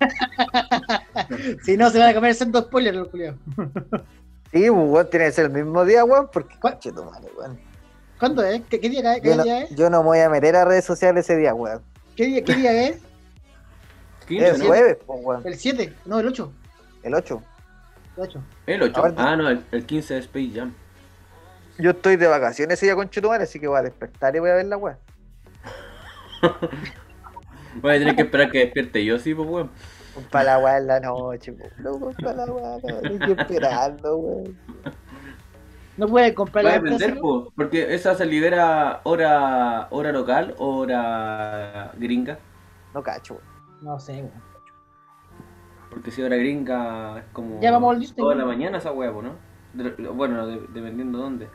B: Si no, se van a comer siendo spoilers los culiados.
D: Sí, pues, weón, tiene que ser el mismo día, weón, porque. Tu madre, weón.
B: ¿Cuándo es? ¿Qué, qué día, qué
D: Yo no,
B: día es?
D: yo no me voy a meter a redes sociales ese día, weón.
B: ¿Qué día, qué día es?
C: 15,
D: Es
C: ¿no?
D: jueves, pues, weón.
B: ¿El 7? No, el 8.
D: El 8.
B: El 8.
C: El 8.
D: Ahora-
C: Ah, no, el, el 15 de Space Jam.
D: Yo estoy de vacaciones ese día con Chetumare, así que voy a despertar y voy a ver la weá.
C: Voy a tener que esperar que despierte yo, sí, pues, weón.
D: Para la weá en la noche, po. Loco, para la weá. Estoy esperando, weón.
B: No puede comprar la
C: depender, pues, porque esa se libera hora, hora local, hora gringa.
D: No cacho, weón.
B: No sé, weón.
C: Porque si hora gringa es como.
B: Ya vamos al Disney,
C: Toda la mañana esa huevo, ¿no? De- bueno, de- dependiendo dónde.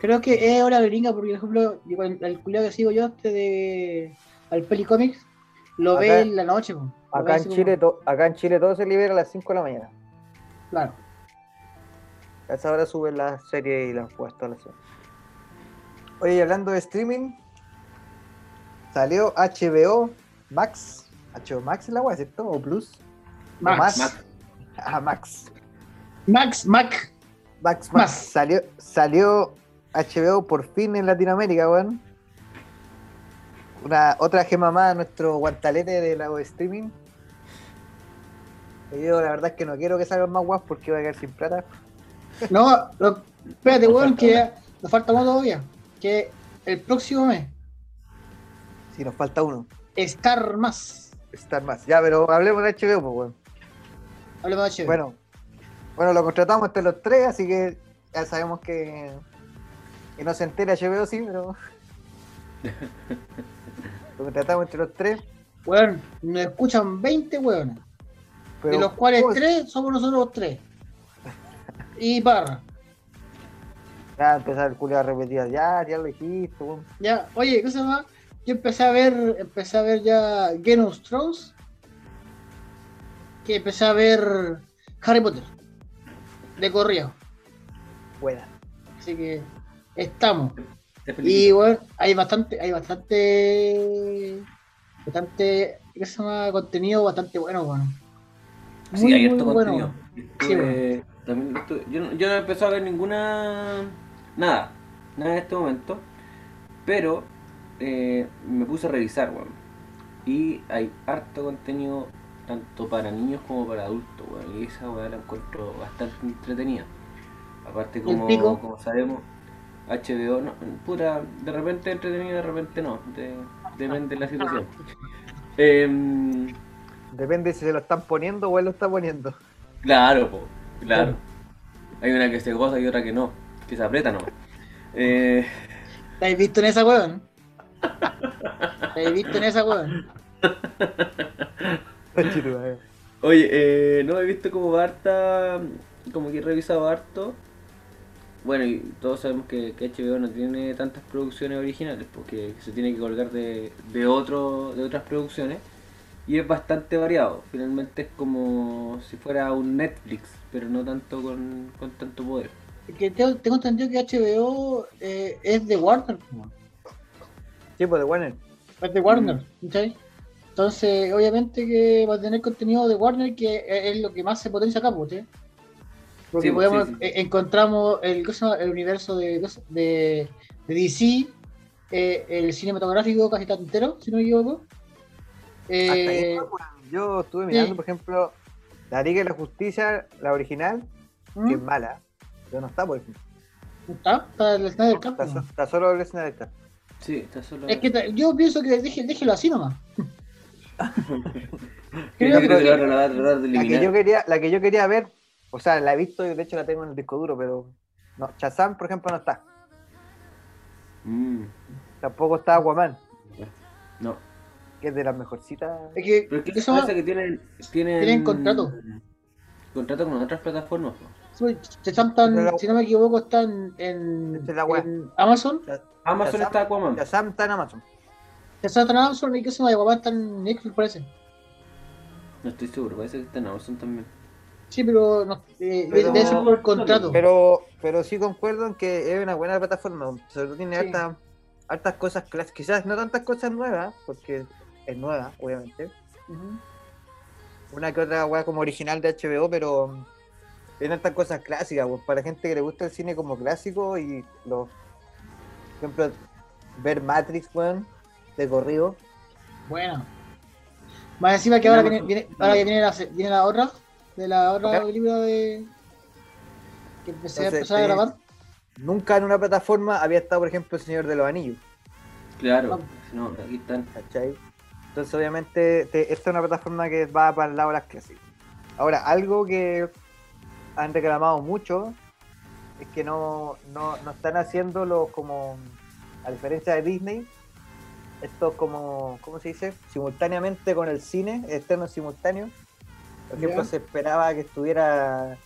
B: Creo que es hora gringa porque, por ejemplo, digo, el, el culiao que sigo yo, este de. Al Pelicomics, lo
D: Acá-
B: ve en la noche,
D: Acá en,
B: como-
D: Chile, to- acá en Chile todo se libera a las 5 de la mañana.
B: Claro.
D: A esa hora suben las series y las puestas a la serie. Oye, y hablando de streaming, salió HBO Max. HBO Max es la weá, ¿cierto? ¿O Plus? ¿O
B: Max.
C: Max.
D: Ah, Max.
B: Max, Mac.
D: Max, Max. Salió, salió HBO por fin en Latinoamérica, weón. Una, otra gema más a nuestro guantalete de la streaming. Y Yo la verdad es que no quiero que salgan más guas porque voy a quedar sin plata.
B: No, lo- espérate, weón, que nos falta uno todavía. Que el próximo mes,
D: Si nos falta uno.
B: Star más.
D: Star más. Ya, pero hablemos de HBO, pues, weón.
B: De HBO.
D: Bueno, bueno, lo contratamos entre los tres, así que ya sabemos que, que no se entera HBO, sí, pero. lo contratamos entre los tres.
B: Weón, nos escuchan 20 weones. De los cuales
D: ¿cómo-
B: 3 somos nosotros 3. Y Parra.
D: Ya empezar el culo a repetir, ya, ya lo dijiste, weón.
B: Ya, oye, ¿qué se llama? Yo empecé a ver, empecé a ver ya Game of Thrones. Que empecé a ver Harry Potter. De corrido.
D: Buena.
B: Así que estamos. Y bueno, hay bastante, hay bastante, bastante, ¿qué se llama? Contenido bastante bueno, bueno.
C: Sí,
B: Muy,
C: hay
B: muy
C: harto
B: bueno,
C: contenido.
B: bueno.
C: Estuve- también estuve- yo, no- yo no he empezado a ver ninguna. Nada. Nada en este momento. Pero eh, me puse a revisar, weón. Y hay harto contenido tanto para niños como para adultos, weón. Y esa weá la encuentro bastante entretenida. Aparte, como, como sabemos, HBO, no, puta, de repente entretenida, de repente no. de- depende de la situación. Em,
D: Depende si se lo están poniendo o él lo está poniendo.
C: Claro, po, claro. Hay una que se goza y otra que no, que se aprieta no. Eh,
B: ¿La habéis visto en esa weón? ¿La habéis visto en esa weón?
C: oye, eh, no he visto como harta, como que he revisado harto. Bueno, y todos sabemos que, que HBO no tiene tantas producciones originales, porque se tiene que colgar de, de, otro, de otras producciones. Y es bastante variado. Finalmente es como si fuera un Netflix, pero no tanto con, con tanto poder.
B: Que tengo, tengo entendido que HBO eh, es de Warner. po.
D: Sí, pues de Warner.
B: Es de Warner, ¿cachai? Entonces, obviamente que va a tener contenido de Warner que es lo que más se potencia acá, pues, ¿sí? Porque
C: Sí, pues,
B: podemos,
C: sí, sí.
B: eh, encontramos el, universo de, ¿cómo se- de, de DC, eh, el cinematográfico casi está entero, si no me equivoco. Eh,
D: está, weón. Yo estuve mirando,
B: sí.
D: por ejemplo, la Liga de la Justicia, la original,
B: ¿mm?
D: que es mala, pero no está, por ejemplo.
B: ¿Está? Está el Snyder Cut,
D: Está,
B: ¿no?
D: so- está solo el escenario está.
C: Sí, está solo.
B: Es que yo pienso que deje- déjelo así nomás.
C: Creo que
B: que-
D: La que, yo quería, la que yo quería ver, o sea, la he visto y de hecho la tengo en el disco duro, pero no, Shazam, por ejemplo, no está.
C: Mm,
D: Tampoco está Aquaman,
C: no.
D: que es de las mejorcitas.
B: Es que,
C: Pero es que
B: eso
C: pasa que tienen, tienen.
B: tienen contrato.
C: contrato con otras plataformas.
B: Sí, Shazam están-
D: Pero la-
B: si no me equivoco, están en,
D: Esa es la wea.
B: en Amazon.
C: Amazon
D: Shazam-
C: está Aquaman.
D: Shazam está en Amazon.
B: Está en Amazon y que se llama Aquaman está en Netflix, parece.
C: No estoy seguro, parece que está en Amazon también.
B: Sí, pero no, eh,
D: Pero-
B: debe ser por contrato.
D: Pero, pero sí concuerdo en que es una buena plataforma. Sobre todo tiene
B: Sí.
D: hartas, hartas cosas clásicas. Quizás no tantas cosas nuevas, porque es nueva, obviamente. Una que otra weá como original de HBO, pero tiene hartas cosas clásicas, pues, para gente que le gusta el cine como clásico y los. Por ejemplo, ver Matrix, weón, de corrido.
B: Bueno. Más encima que ahora
C: No,
B: viene, viene-
C: no.
B: ahora que viene la, viene la otra, de la otra
D: Claro.
B: película de. que empecé a empezar a
D: sí.
B: grabar.
D: Nunca en una plataforma había estado, por ejemplo, El Señor de los Anillos.
C: Claro, si no, aquí están.
D: ¿cachai? Entonces, obviamente, te- esta es una plataforma que va para el lado de las clásicas. Ahora, algo que han reclamado mucho es que no, no, no están haciendo los como, a diferencia de Disney, esto como, ¿cómo se dice? Simultáneamente con el cine, externo simultáneo. Por ejemplo, se esperaba que estuviera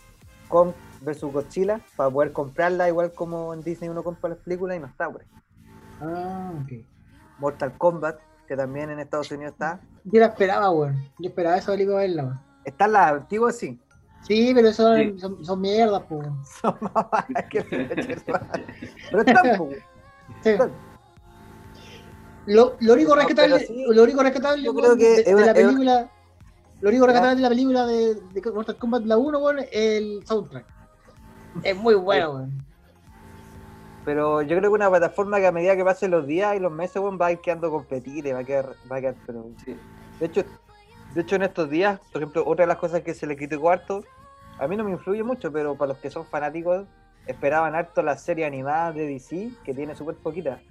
D: Kong versus Godzilla para poder comprarla, igual como en Disney uno compra las películas y no está, por ejemplo.
B: Ah, ok.
D: Mortal Kombat, que también en Estados Unidos está.
B: Yo la esperaba, weón. Yo esperaba esa película verla, weón.
D: Están las antiguas, sí.
B: Sí, pero eso
C: Sí.
B: son, son mierdas, pues.
D: Son más bajas que Pero están, pues,
B: Sí.
D: están.
B: Lo, lo único rescatable,
D: sí,
B: lo único rescatable
D: yo creo que
B: de,
D: es
B: de
D: una-
B: la
D: una-
B: película, lo único
D: Ya.
B: rescatable de la película de, de Mortal Kombat la 1, weón, es el soundtrack. Es muy bueno, weón.
D: Pero yo creo que una plataforma que a medida que pasen los días y los meses, weón, va a ir quedando competida, va a quedar, va a quedar, pero
C: Sí.
D: de hecho, de hecho en estos días, por ejemplo, otra de las cosas que se le criticó harto, a mí no me influye mucho, pero para los que son fanáticos, esperaban harto la serie animada de DC, que tiene súper poquita.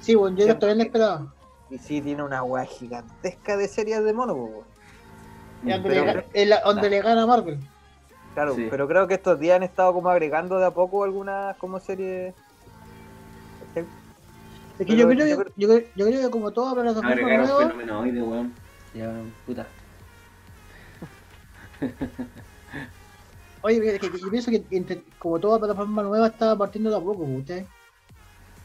B: Sí, weón, yo
D: Sí.
B: también la esperaba.
D: DC tiene una weá gigantesca de series de mono, weón.
B: Y donde,
D: Pero-
B: le, la- donde le gana Marvel.
D: Claro,
C: Sí.
D: pero creo que estos días han estado como agregando de a poco algunas como series.
B: Es que
D: Pero
B: yo creo,
D: yo
B: que-
D: creo-
B: yo, creo- yo creo que como toda plataforma
C: Agregaron
B: nueva,
C: fenomenoide, weón. Ya, puta.
B: oye, es que- que yo pienso que entre- como toda plataforma nueva está partiendo de a poco, ustedes.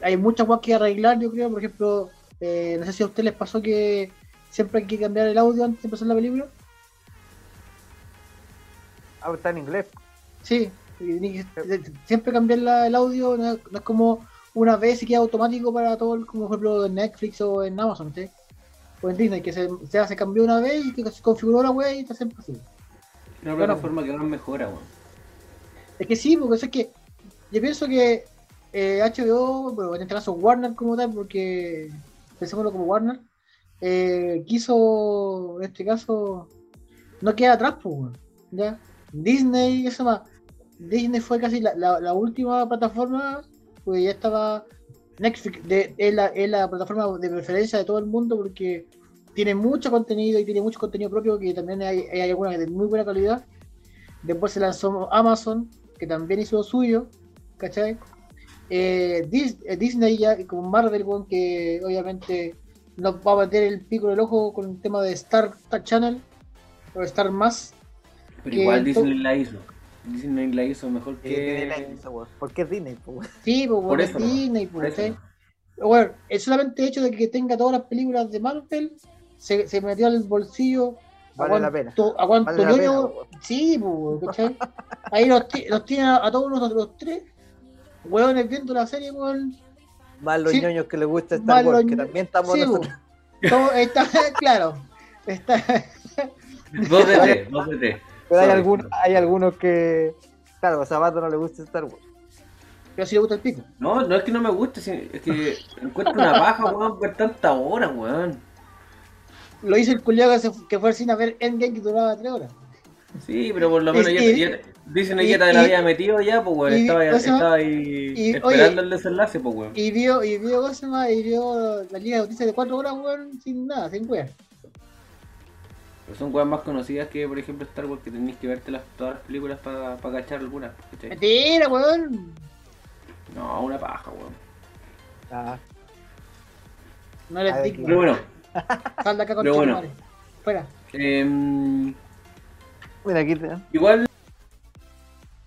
B: Hay muchas cosas que arreglar, yo creo, por ejemplo, eh, no sé si a ustedes les pasó que siempre hay que cambiar el audio antes de empezar la película.
D: Ah, está en inglés.
B: Sí, siempre cambiar la- el audio no, es- no es como una vez y queda automático para todo, el- como por ejemplo en Netflix o en Amazon, ¿sí? o en Disney, que se, se, se cambió una vez y que se configuró la web y está siempre así.
C: Una
B: Bueno.
C: plataforma que no mejora, weón.
B: Es que sí, porque es que yo pienso que eh, HBO, bueno, en este caso Warner como tal, porque pensémoslo como Warner, eh, quiso, en este caso, no queda atrás, pues, ¿ya? Disney, eso más, Disney fue casi la, última plataforma, pues ya estaba Netflix, es, la, es la plataforma de preferencia de todo el mundo porque tiene mucho contenido y tiene mucho contenido propio que también hay, hay algunas de muy buena calidad. Después se lanzó Amazon, que también hizo lo suyo, ¿cachai? Eh, eh, Disney ya con Marvel, weón, que obviamente nos va a meter el pico del ojo con el tema de Star, Channel o Star Más.
C: Pero igual Disney la hizo. Disney la hizo mejor que.
D: la- esa weá. ¿Por qué es Disney? weón?
B: Sí, pues
C: Por
B: bueno,
C: eso.
B: Disney,
C: Por
B: pues,
C: eso.
B: Bueno, el solamente hecho de que tenga todas las películas de Marvel se, se metió al bolsillo.
D: Vale la pena.
B: Aguanto,
D: Vale
B: sí, pues, ¿cachai? Ahí los, ti- los tiene a, a todos los, los tres, hueones viendo la serie, weón.
D: Más los
B: Sí.
D: ñoños que les gusta Star Wars,
B: los
D: que también estamos
B: Sí,
D: nosotros.
B: pues. Está claro. Está,
C: Dos de tres, dos de tres.
D: Pero hay, algún, hay algunos que. Claro, a Zapato no le gusta Star Wars.
B: pero si le gusta el pico.
C: No, no es que no me guste, es que encuentro una paja, weón, ver tantas horas, weón.
B: Lo hizo el culiado que, se- que fue al cine a ver Endgame que duraba tres horas.
C: Sí, pero por lo menos ya, ya Disney
B: y-
C: ya te la había metido ya, pues weón. Estaba, estaba ahí
B: y,
C: esperando
B: oye,
C: el desenlace, pues weón.
B: Y vio, y vio, ¿cómo se llama? Y vio la Liga de Justicia de cuatro horas, weón, sin nada, sin weón.
C: Pero son weas más conocidas que, por ejemplo, Star Wars, que tenéis que verte las, todas las películas para cachar algunas. ¿cachai?
B: Mentira, weón.
C: No, una paja, weón.
D: Ah,
B: No les digo.
C: Pero bueno,
B: Sal de acá con
C: pero
B: tu
C: bueno.
B: madre. Fuera.
C: em,
D: mira aquí te.
C: igual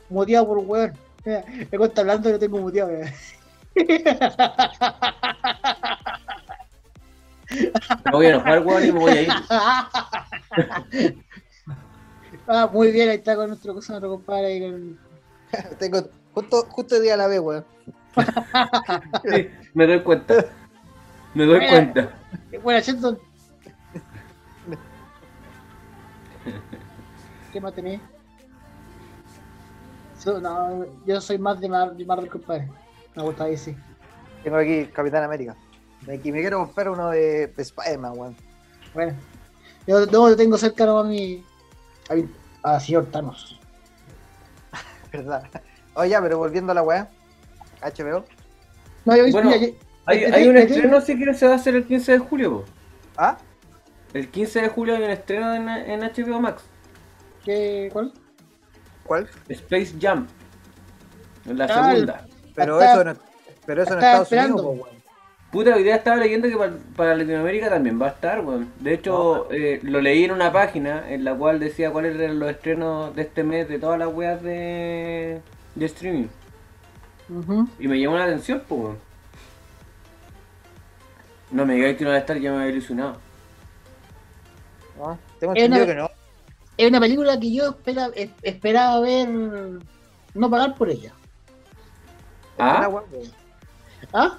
B: muteado por weón. Me cuesta hablando y lo tengo muteado. mira.
C: Me voy a enojar, weón, y me voy a ir.
B: ah, muy bien, ahí está con nuestro, con nuestro compadre. ahí con-
D: Tengo justo, justo el día a la vez, weón.
C: Sí, me doy cuenta. Me doy
B: Mira.
C: cuenta.
B: Bueno, Shelton. No, yo soy más de, Mar de Marvel, compadre. Me gusta DC.
D: Tengo aquí Capitán América. Me, quiero comprar uno de, de Spider-Man, weón.
B: Bueno, yo, no, yo tengo cercano a mi. a mi. a señor Thanos.
D: ¿Verdad? Oye, pero volviendo a la weá. HBO.
B: No, yo,
C: Bueno,
B: mira, yo-
C: Hay,
B: ¿me
C: hay un estreno, si quieres, se va a hacer el 15 de julio, po.
D: ¿Ah?
C: El 15 de julio hay un estreno en, en HBO Max.
B: ¿Qué, ¿Cuál?
D: ¿Cuál?
C: Space Jam. La
B: Ah,
C: segunda.
D: Pero eso no, pero eso en Estados
B: esperando.
D: Unidos, po, weón.
C: Puta, hoy día estaba leyendo que para, para Latinoamérica también va a estar, weón. De hecho, eh, lo leí en una página en la cual decía cuáles eran los estrenos de este mes de todas las weas de, de streaming. Y me llamó la atención, pues, weón. No me digáis que no va a estar, ya me había ilusionado.
D: ¿No? Tengo
B: Es
D: entendido
B: una-
D: que no.
B: Es una película que yo espera, es- esperaba ver. no pagar por ella.
C: ¿Ah?
B: ¿Ah?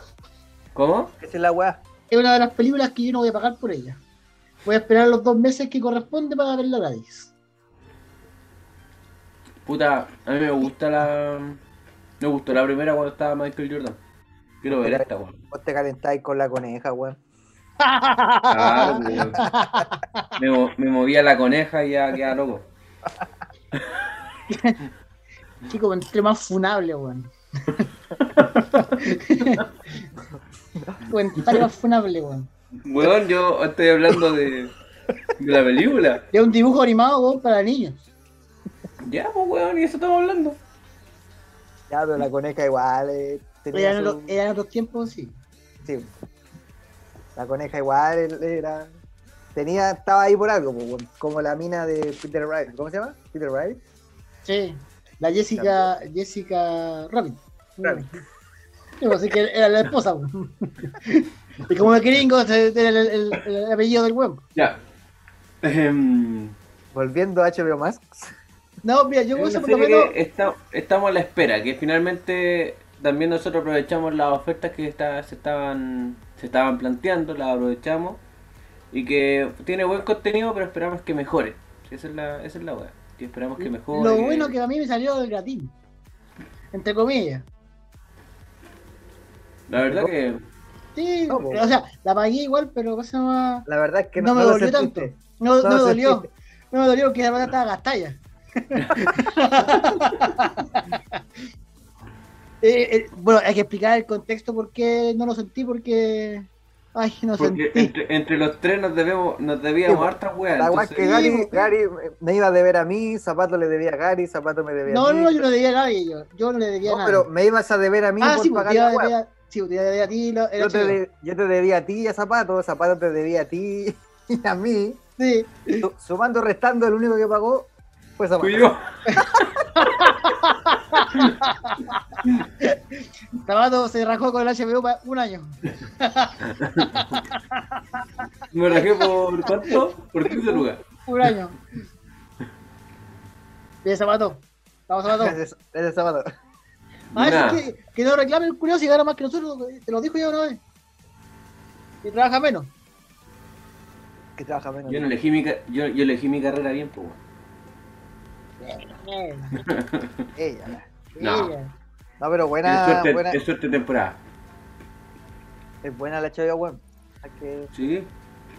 C: ¿Cómo?
D: Esa es la weá.
B: Es una de las películas que yo no voy a pagar por ella. Voy a esperar los dos meses que corresponde para verla gratis.
C: Puta, a mí me gusta la. Me gustó la primera cuando estaba Michael Jordan. Quiero ver esta, weón.
D: Vos te calentáis con la coneja, weón.
C: Claro, weón. Me, mo- me movía la coneja y ya quedaba loco.
B: Chico, entre más funable, weón. Comentario más funable, weón.
C: Weón, yo estoy hablando de, de la película.
B: Es un dibujo animado, weón, para niños.
C: Ya, pues, weón, y eso estamos hablando.
D: Ya, pero la coneja igual eh, tenía
B: Eran,
D: su-
B: otros tiempos, sí.
D: Sí. La coneja igual era. Tenía, estaba ahí por algo, weón. como la mina de Peter Wright. ¿Cómo se llama? Peter Wright.
B: Sí. La Jessica, Jessica Rabbit.
D: Rabbit.
B: Sí, pues, así que era la esposa, weón. Y como el gringo, era el, el- el apellido del weón.
C: Ya.
D: Volviendo a HBO Max.
B: No, mira, yo
C: es
B: por lo menos.
C: está- estamos a la espera, que finalmente también nosotros aprovechamos las ofertas que está- se, estaban, se estaban planteando, las aprovechamos. Y que tiene buen contenido, pero esperamos que mejore. Esa es la, esa es la weá. Que esperamos que mejore.
B: Lo bueno que a mí me salió del gratis. Entre comillas.
C: La verdad que.
B: Sí,
D: No,
B: o sea, la pagué igual, pero cosa más.
D: La verdad es que
B: No
D: no,
B: me dolió
D: sentiste.
B: tanto. No, no
D: No
B: me dolió.
D: sentiste.
B: No me dolió porque la verdad estaba gastada. Eh, eh, bueno, hay que explicar el contexto por qué no lo sentí, porque. Ay, no
C: Porque
B: sentí.
C: entre, entre los tres nos debemos, nos debíamos
D: Sí,
C: hartas weas.
D: La
C: entonces-
D: que Gary, Gary me iba a deber a mí, Zapato le debía a Gary, Zapato me debía
B: No,
D: a
B: no,
D: mí.
B: no, yo no debía a nadie. Yo, yo no le debía
D: No,
B: a nadie.
D: pero me ibas a deber a mí
B: ah,
D: por
B: sí, pues,
D: pagar la
B: a
D: weá.
B: deber a- sí, pues, te iba a ti. Lo,
D: Yo te, de- yo te debía a ti y a Zapato, Zapato te debía a ti y a mí.
B: Sí.
D: Su- Sumando, restando, el único que pagó fue Zapato.
C: Fui yo.
B: Tabato se rajó con el HBO para un año.
C: Me rajé por cuánto? Por 15 lugares.
B: Un año. Bien, Zapato. Vamos, Zapato.
D: Gracias, Zapato.
B: Ah, que, que no reclame el curioso y gana más que nosotros. Te lo dijo ya una vez. Y trabaja menos.
D: Que trabaja menos.
C: Yo no elegí mi, yo, yo elegí mi carrera bien, pues.
D: Ella.
C: No.
B: ella.
D: No, pero
C: Es
D: buena,
C: suerte,
D: buena,
C: es suerte temporada.
D: es buena la HBO, weón. Que-
C: ¿Sí?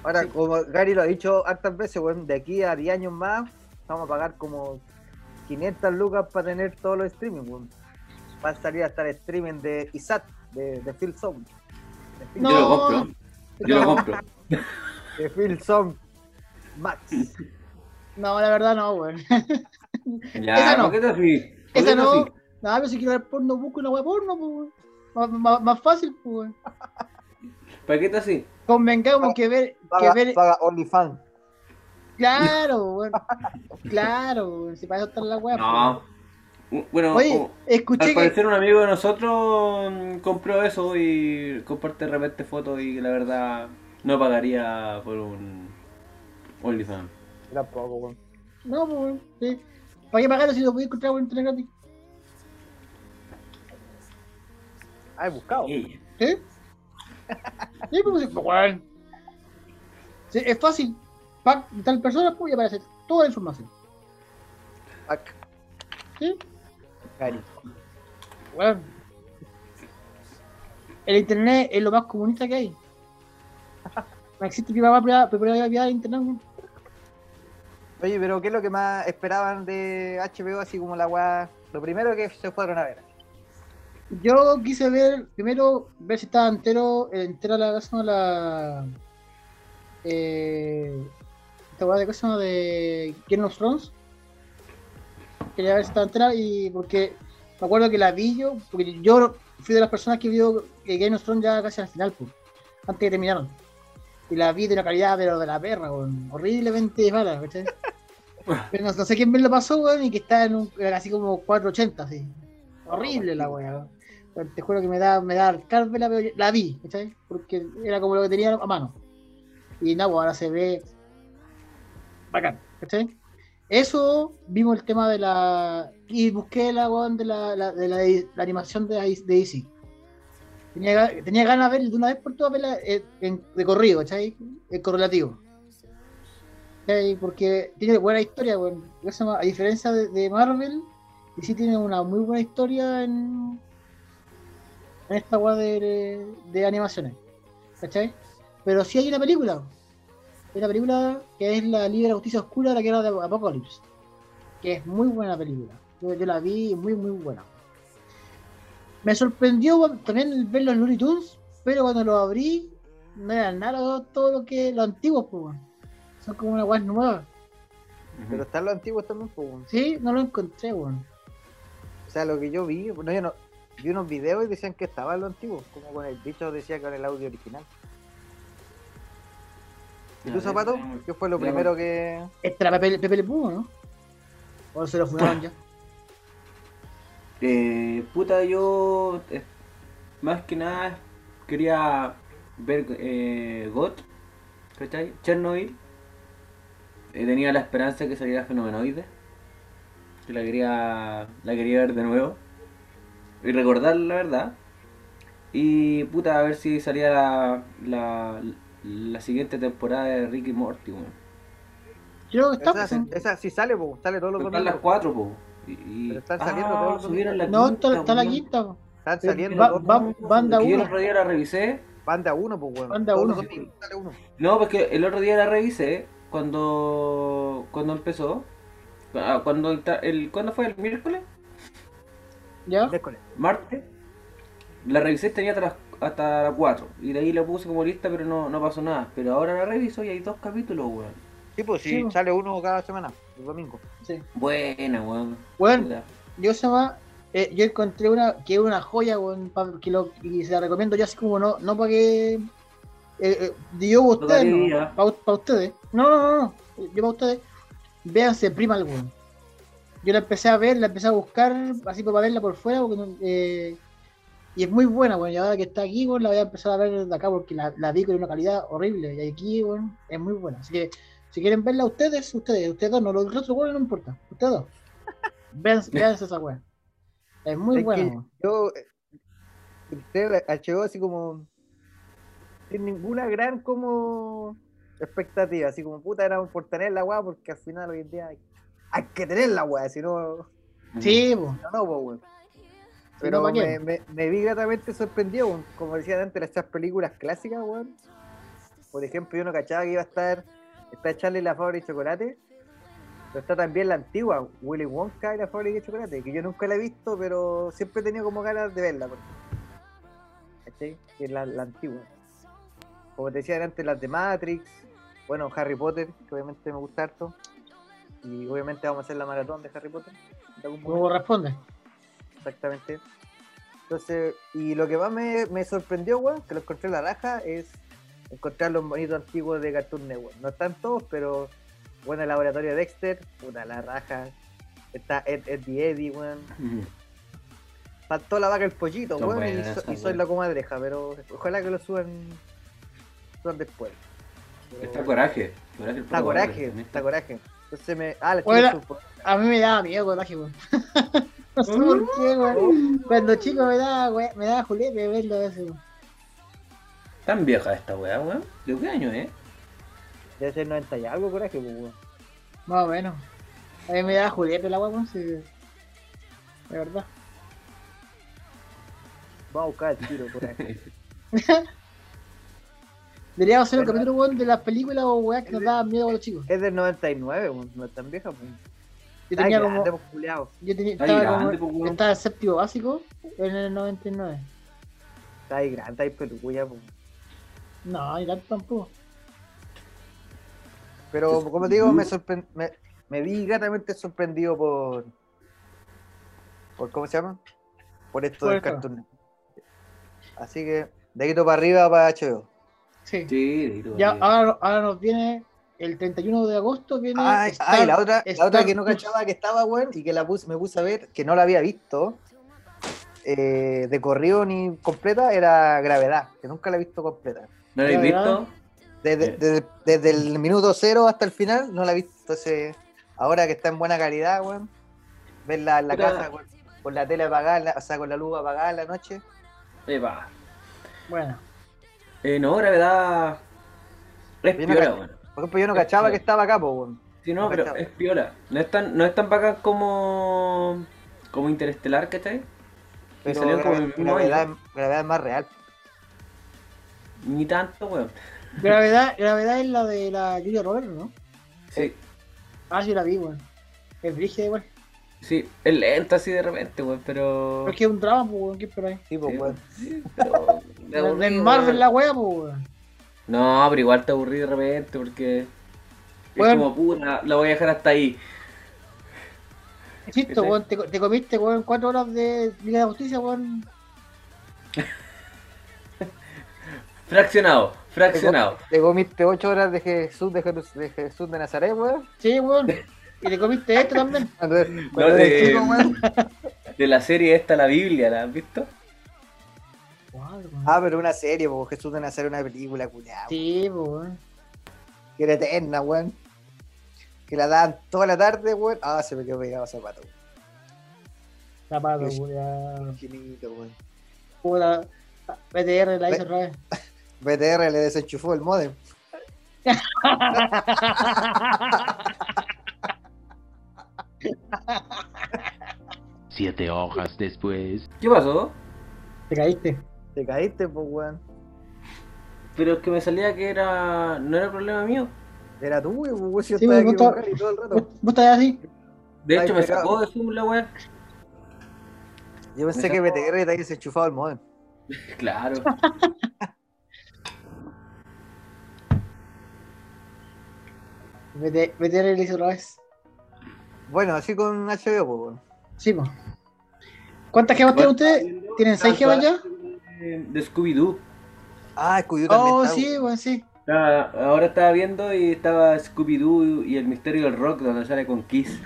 D: Ahora,
B: Sí.
D: como Gary lo ha dicho hartas veces, weón, de aquí a 10 años más, vamos a pagar como 500 lucas para tener todos los streaming, weón. Va a salir hasta el streaming de ISAT, de, de Phil Song. De Phil,
B: No.
C: Yo lo compro. Yo lo
B: No.
C: compro.
D: de Phil Song Max.
B: No, la verdad no, weón.
C: Ya,
B: Esa no.
C: ¿por qué te así? ¿Por
B: Esa no.
C: así?
B: Nada, pero si quiero ver porno, busco una web porno, pues. Más, más, más fácil, pues, weón.
C: ¿Para qué te así?
B: Convengamos que ver, que
D: Paga,
B: ver,
D: paga OnlyFans.
B: claro, weón. Claro. Si para eso está la web.
C: No. u- bueno,
B: Oye, escuché
C: al
B: que.
C: parecer un amigo de nosotros mm, compró eso y comparte de repente fotos y la verdad no pagaría por un OnlyFans.
D: Yo Tampoco, weón.
B: No, pues, weón, sí. ¿Para qué pagarlo si lo podía encontrar por internet gratis?
D: Ah, he buscado.
C: Ella.
B: ¿Sí? Sí, pues, sí, es fácil. Pack de tal persona, pues, y aparece toda la información.
D: Pac.
B: ¿Sí?
D: Cari.
B: Weón. El internet es lo más comunista que hay. No existe privada, privada, privada, privada de internet, weón.
D: Oye, pero ¿qué es lo que más esperaban de HBO? Así como la weá. Lo primero que se fueron a ver.
B: Yo quise ver, primero, ver si estaba entero, entera la cosa, la. Eh, esta weá de cosa de Game of Thrones. Quería ver si estaba entera y porque me acuerdo que la vi yo, porque yo fui de las personas que vio Game of Thrones ya casi al final, antes que terminaron. Y la vi de una calidad, pero de la perra, horriblemente mala, ¿cachai? Pero no, no sé quién me lo pasó, weón, y que está en un, así como 480, así. Horrible la weá, Te juro que me da, me da arcar verla, pero yo- la vi, ¿cachai? Porque era como lo que tenía a mano. Y nada, pues ahora se ve bacán, ¿cachai? Eso, vimos el tema de la. Y busqué la weón de la, de la, animación de, de DC. Tenía, tenía ganas de ver de una vez por todas eh, de corrido, ¿cachai? El correlativo. ¿Cachai? Porque tiene buena historia, A diferencia de, Marvel, DC tiene una muy buena historia en, esta weá de, de animaciones. ¿Cachai? Pero sí hay una película. Hay una película que es la Liga de la Justicia Oscura, la guerra de Apocalipsis. Que es muy buena película. Yo, la vi muy, muy buena. Me sorprendió también ver los Looney Tunes, pero cuando lo abrí, no era nada todo lo que los antiguos, pues. Son como una weá nueva.
D: Pero están los antiguos también, pues, weón.
B: Sí, no lo encontré, weón.
D: O sea, lo que yo vi, no, yo no, vi unos videos y decían que estaban los antiguos, como con el dicho decía con el audio original. ¿Y tu zapato? ¿Qué fue lo
C: ya,
D: primero que.?
B: Este era Pepe, Pepe Le Pew, ¿no? O se lo fumaron ya.
C: Eh, puta, yo eh, más que nada quería ver eh, GOT, ¿cachai? Chernobyl. Tenía la esperanza de que saliera Fenomenoide. Que la quería, la quería ver de nuevo. Y recordar la verdad. Y puta, a ver si salía la, la, la siguiente temporada de Ricky Morty, weón.
B: Creo que está.
D: Esa,
B: pues,
D: esa sí sale, pues, sale todos los
C: Están las
D: domingos.
C: cuatro, po. Y, y-
D: Pero están saliendo todos los
C: subieron la
B: no,
C: quinta,
B: está, la quinta. po.
D: Están saliendo
B: Va- va- banda
C: Porque yo el
B: uno.
C: otro día la revisé.
D: Banda 1, pues, weón.
B: Banda
D: Todos
B: uno.
D: los domingos sale uno.
C: No, porque el otro día la revisé cuando cuando empezó. Ah, Cuando el, el ¿Cuándo fue? ¿El miércoles?
B: ¿Ya?
D: Miércoles.
C: ¿Martes? La revisé tenía hasta las hasta las 4. Y de ahí la puse como lista, pero no, no pasó nada. Pero ahora la reviso y hay dos capítulos, weón.
D: Sí, pues sí,
B: Sí, pues.
D: sale uno cada semana, el domingo.
B: Sí.
C: Buena, weón.
B: Bueno,
C: Puta.
B: yo se llama. eh, yo encontré una que es una joya, weón, pa- que lo, y se la recomiendo yo así como no, no para que. Eh, eh, yo para ustedes,
C: Todavía.
B: no, para, ustedes. No, no, no, no. Yo para ustedes. Véanse Primal, weón. Yo la empecé a ver, la empecé a buscar, así para verla por fuera, porque no- eh, y es muy buena, weón. Y ahora que está aquí, weón, la voy a empezar a ver de acá porque la, la vi con una calidad horrible. Y aquí, weón, es muy buena. Así que si quieren verla ustedes, ustedes, ustedes dos, no los otros, weón, no importa. Ustedes dos. Vean, véanse esa weón. Es muy
D: Es
B: buena,
D: yo eh, al HBO así como sin ninguna gran como expectativa, así como puta era por tener la weá, porque al final hoy en día hay, hay que tener la weá, si no,
B: Sí,
D: no, no, pues, Pero
B: no, ¿pa'
D: me, me, me vi gratamente sorprendido, weón. como decían antes, estas películas clásicas, weón. Por ejemplo, yo no cachaba que iba a estar, está Charlie la fábrica de chocolate, pero está también la antigua, Willy Wonka y la fábrica de chocolate, que yo nunca la he visto, pero siempre he tenido como ganas de verla. porque- ¿Cachai? Que es la, la antigua. Como te decía antes, las de Matrix, bueno, Harry Potter, que obviamente me gusta harto. Y obviamente vamos a hacer la maratón de Harry Potter.
B: ¿Cómo responde?
D: Exactamente. Entonces, y lo que más me, me sorprendió, weón, que lo encontré en la raja, es encontrar los bonitos antiguos de Cartoon Network. No están todos, pero bueno, el laboratorio de Dexter, puta la raja. Está Ed, Eddie Eddie, weón.
C: Ujú.
D: Faltó la vaca el pollito, weón. Y, so- y soy la comadreja, pero ojalá que lo suban, después. Pero-
C: Está coraje. Coraje el
D: Está coraje, está coraje. Entonces me. Ah, la
B: Bueno. A mí me daba miedo coraje, weón. no sé por qué, weón. Cuando chico me daba, weón, me daba julepe verlo veces, weón.
C: Tan vieja esta weá, weón. ¿De qué año, eh?
D: Debe ser 90 y algo coraje, pues, weón.
B: Más o menos. A mí me daba julepe la weón, sí. De verdad.
D: Vamos a buscar el tiro coraje.
B: Deberíamos hacer un capítulo, weón, de las películas o weas que nos daban miedo a los chicos.
D: es del 99, weón. No es tan vieja, pues.
B: Yo tenía
D: grande,
B: como.
D: pues.
B: Yo tenía,
C: grande,
B: como,
C: pues, weón.
B: estaba en séptimo básico en el 99.
D: Está ahí grande, está ahí pelucuya, pues.
B: No, ni tanto tampoco.
D: Pero como te digo, me, sorpre- me, me vi gratamente sorprendido por. por ¿Cómo se llama? Por esto
B: Por
D: del
B: esto.
D: cartoon. Así que, de aquí para arriba para HBO.
B: Sí.
C: Ahí
B: Ya, ahora, ahora nos viene el 31 de agosto. Viene
D: Ay,
B: Star-
D: ay, la otra, la otra que no cachaba que estaba, weón, y que la puse, me puse a ver, que no la había visto, eh, de corrido ni completa, era Gravedad, que nunca la he visto completa.
C: ¿No lo habéis visto?
D: Desde,
C: Eh.
D: desde, desde el minuto cero hasta el final no la he visto. Entonces, ahora que está en buena calidad, weón, verla en la casa con, con la tele apagada, la- o sea, con la luz apagada en la noche.
C: Epa.
B: Bueno,
C: Eh, no, gravedad. Es
D: Viene
C: piola, weón.
D: Por ejemplo, yo no
C: Es
D: cachaba
C: que-
D: que estaba acá, pues, weón.
C: Sí, no,
D: No
C: pero
D: cachaba.
C: es piola. No es tan, no es tan bacán como. como Interestelar, ¿cachai?
D: Pero
C: salió como el mismo
D: gravedad es más real.
C: Ni tanto, weón.
B: gravedad, gravedad es la de la Julia Roberts, ¿no?
C: Sí,
B: Ah, sí la vi, weón. Es brígida igual.
C: Sí, es lenta así de repente, weón, pero.
B: Pero es que es un drama, weón, ¿qué espera ahí?
D: Sí, pues, weón.
C: sí, pero. aburrí,
B: Marvel
C: weón.
B: la pues, weón.
C: No, pero igual te aburrí de repente porque.
B: Weón.
C: Es como puta, la voy a dejar hasta ahí.
B: Insisto, weón, te, te comiste, weón, cuatro horas de Liga de Justicia, weón.
C: Fraccionado, fraccionado.
D: Te comiste 8 horas de Jesús de Jesús de Nazaret, weón.
B: Sí, weón. Y te comiste esto también.
D: Cuando
C: de-
D: chico.
C: De la serie esta, la Biblia, ¿la has visto?
D: Ah, pero una serie, pues Jesús de Nazaret, una película, culiao.
B: Sí, weón.
D: Que era eterna, weón. Que la daban toda la tarde, weón. Ah, se me quedó pegado zapato. weón.
B: Zapato, weón.
D: Infinito, weón.
B: Puta. BTR la hizo otra.
D: BTR le desenchufó el modem.
E: Siete hojas después.
C: ¿Qué pasó?
B: Te caíste.
D: Te caíste, pues, weón.
C: Pero es que me salía que era. no era problema mío.
D: Era tú, weón. weón, Si yo
B: Sí,
D: estaba
B: vos estás-
D: Cali todo el
B: ¿Vos,
D: rato.
B: vos estás así?
C: De
D: Ay,
C: hecho, me sacó de Zoom la weá.
D: Yo pensé
C: Me
D: que BTR te había desenchufado el modem.
C: Claro.
B: BT- BTR la hizo otra vez.
D: Bueno, así con HBO, pues.
B: Sí, pues. ¿Cuántas gemas tienen ustedes? ¿Tienen seis gemas ya?
C: De Scooby-Doo.
D: Ah, Scooby-Doo también
B: Oh,
D: está,
B: sí,
D: weón,
B: sí.
C: Estaba- Ahora estaba viendo y estaba Scooby-Doo y el misterio del rock donde sale con Kiss.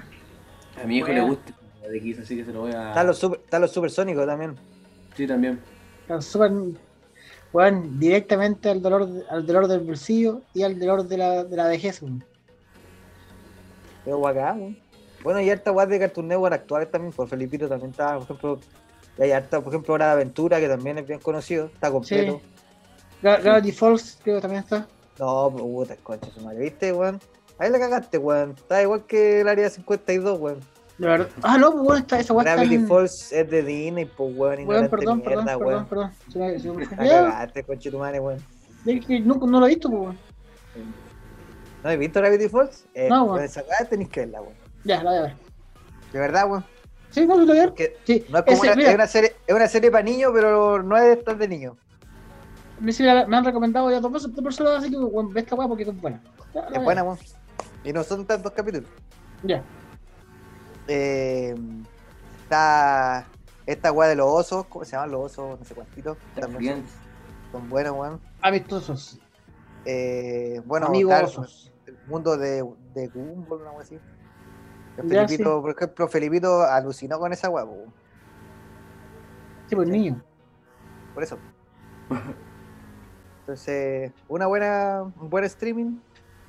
C: A mi hijo le gusta la de Kiss, así que se lo voy a.
D: Están los, super, están los supersónicos también.
C: Sí, también.
B: Están súper. Weón, directamente al dolor, al dolor del bolsillo y al dolor de la, de la vejez, weón.
D: Pero bacán, weón. Bueno, y harta guas de Cartoon Network actuales también, por Felipito también está, por ejemplo, y hay harta, por ejemplo, Hora de Aventura, que también es bien conocido, está completo.
B: Gra- Gravity Falls, creo que también está.
D: No, pero puta, concha su madre, ¿viste, weón? Ahí la cagaste, weón. Está igual que el área 52, weón.
B: De verdad. Ah, no, pues bueno, está, esa está
D: Gravity
B: en...
D: Falls es de Disney, pues, weón,
B: Weón, perdón, perdón,
D: mierda,
B: perdón,
D: weón.
B: perdón. Se me, se me
D: La
B: confundió.
D: cagaste, concha tu madre, weón.
B: Es que nunca no lo he visto, pues, weón.
D: ¿No has visto Gravity Falls? Eh,
B: No,
D: weón.
B: weón.
D: Esa weá tenés que verla, weón.
B: Ya, la voy a ver.
D: De verdad, weón.
B: Sí, no, lo voy a ver.
D: Porque
B: Sí,
D: no es como
B: ese,
D: una,
B: mira,
D: es una serie, es una serie para niños, pero no es de estas de niños.
B: me, sí, la- me han recomendado ya dos personas, así que, weón, ve esta weá porque es buena. Ya,
D: Es buena, weón. Y no son tantos capítulos.
B: Ya.
D: Eh, está esta weá de los osos, ¿cómo se llaman los osos? No sé cuántitos. También son, son buenos, weón.
B: Amistosos.
D: Eh, bueno,
B: Amigos
D: el-
B: osos.
D: el mundo de, de Gumball, una weá así. Felipito, por ejemplo, Felipito alucinó con esa weón.
B: Sí, pues niño.
D: por eso. Entonces, una buena, un buen streaming.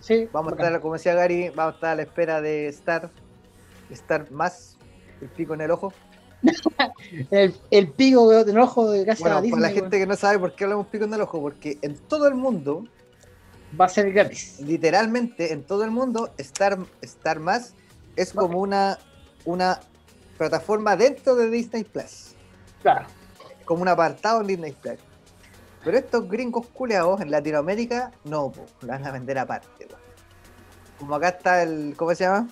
B: Sí,
D: Vamos a estar, como decía Gary, vamos a estar a la espera de estar, estar más el pico en el ojo.
B: el, el pico de ojo de gracias
D: Bueno,
B: a Disney
D: para la gente que no sabe por qué hablamos pico en el ojo, porque en todo el mundo,
B: va a ser gratis.
D: literalmente en todo el mundo, Star, Star Más es como una, una plataforma dentro de Disney Plus,
B: Claro.
D: como un apartado en Disney Plus. Pero estos gringos culeados en Latinoamérica, no, po, lo van a vender aparte. po. Como acá está el, ¿cómo se llama?